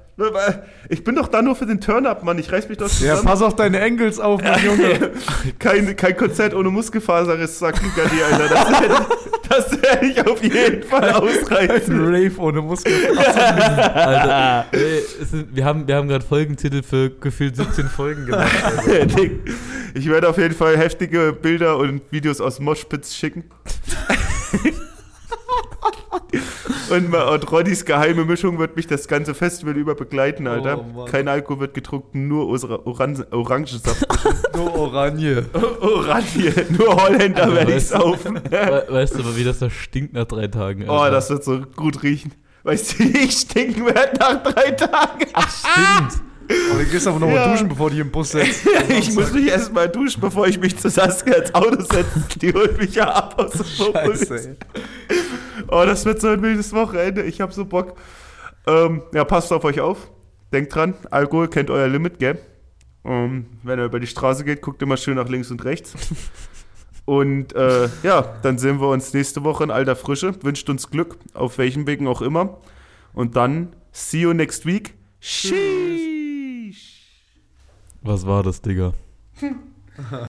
Ich bin doch da nur für den Turn-Up, Mann. Ich reiß mich doch Ja, zusammen. pass auf deine Engels auf, mein [LAUGHS] Junge. kein, kein Konzert ohne Muskelfaserriss, sagt Kikadi, Alter. Das werde das werd ich auf jeden Fall Ein ausreißen. Rave ohne Muskeln. Alter, [LAUGHS] [LAUGHS] sind, wir haben, wir haben gerade Folgentitel für gefühlt 17 Folgen gemacht. Also. Ich werde auf jeden Fall heftige Bilder und Videos aus Moshpits schicken. Und, und Roddys geheime Mischung wird mich das ganze Festival über begleiten, Alter. Oh. Kein Alkohol wird getrunken, nur Oran Oran Orangensaft. [LAUGHS] Nur Oranje. Oranje, nur Holländer Also, werde ich weißt du- saufen. [LAUGHS] We weißt du aber, wie das da stinkt nach drei Tagen? Oh, Alter? das wird so gut riechen. Weißt du, wie ich stinken werde nach drei Tagen? stimmt. Aber du gehst aber noch mal Ja. duschen, bevor du dich im Bus setzt. [LAUGHS] ich muss mich erstmal duschen, bevor ich mich zu Saskia ins Auto setze. Die holt mich ja ab aus dem Scheiße. Oh, das wird so ein wildes Wochenende. Ich hab so Bock. Ähm, ja, passt auf euch auf. Denkt dran, Alkohol kennt euer Limit, gell? Ähm, wenn ihr über die Straße geht, guckt immer schön nach links und rechts. Und äh, ja, dann sehen wir uns nächste Woche in alter Frische. Wünscht uns Glück, auf welchen Wegen auch immer. Und dann, see you next week. Sheesh. Was war das, Digga? [LAUGHS]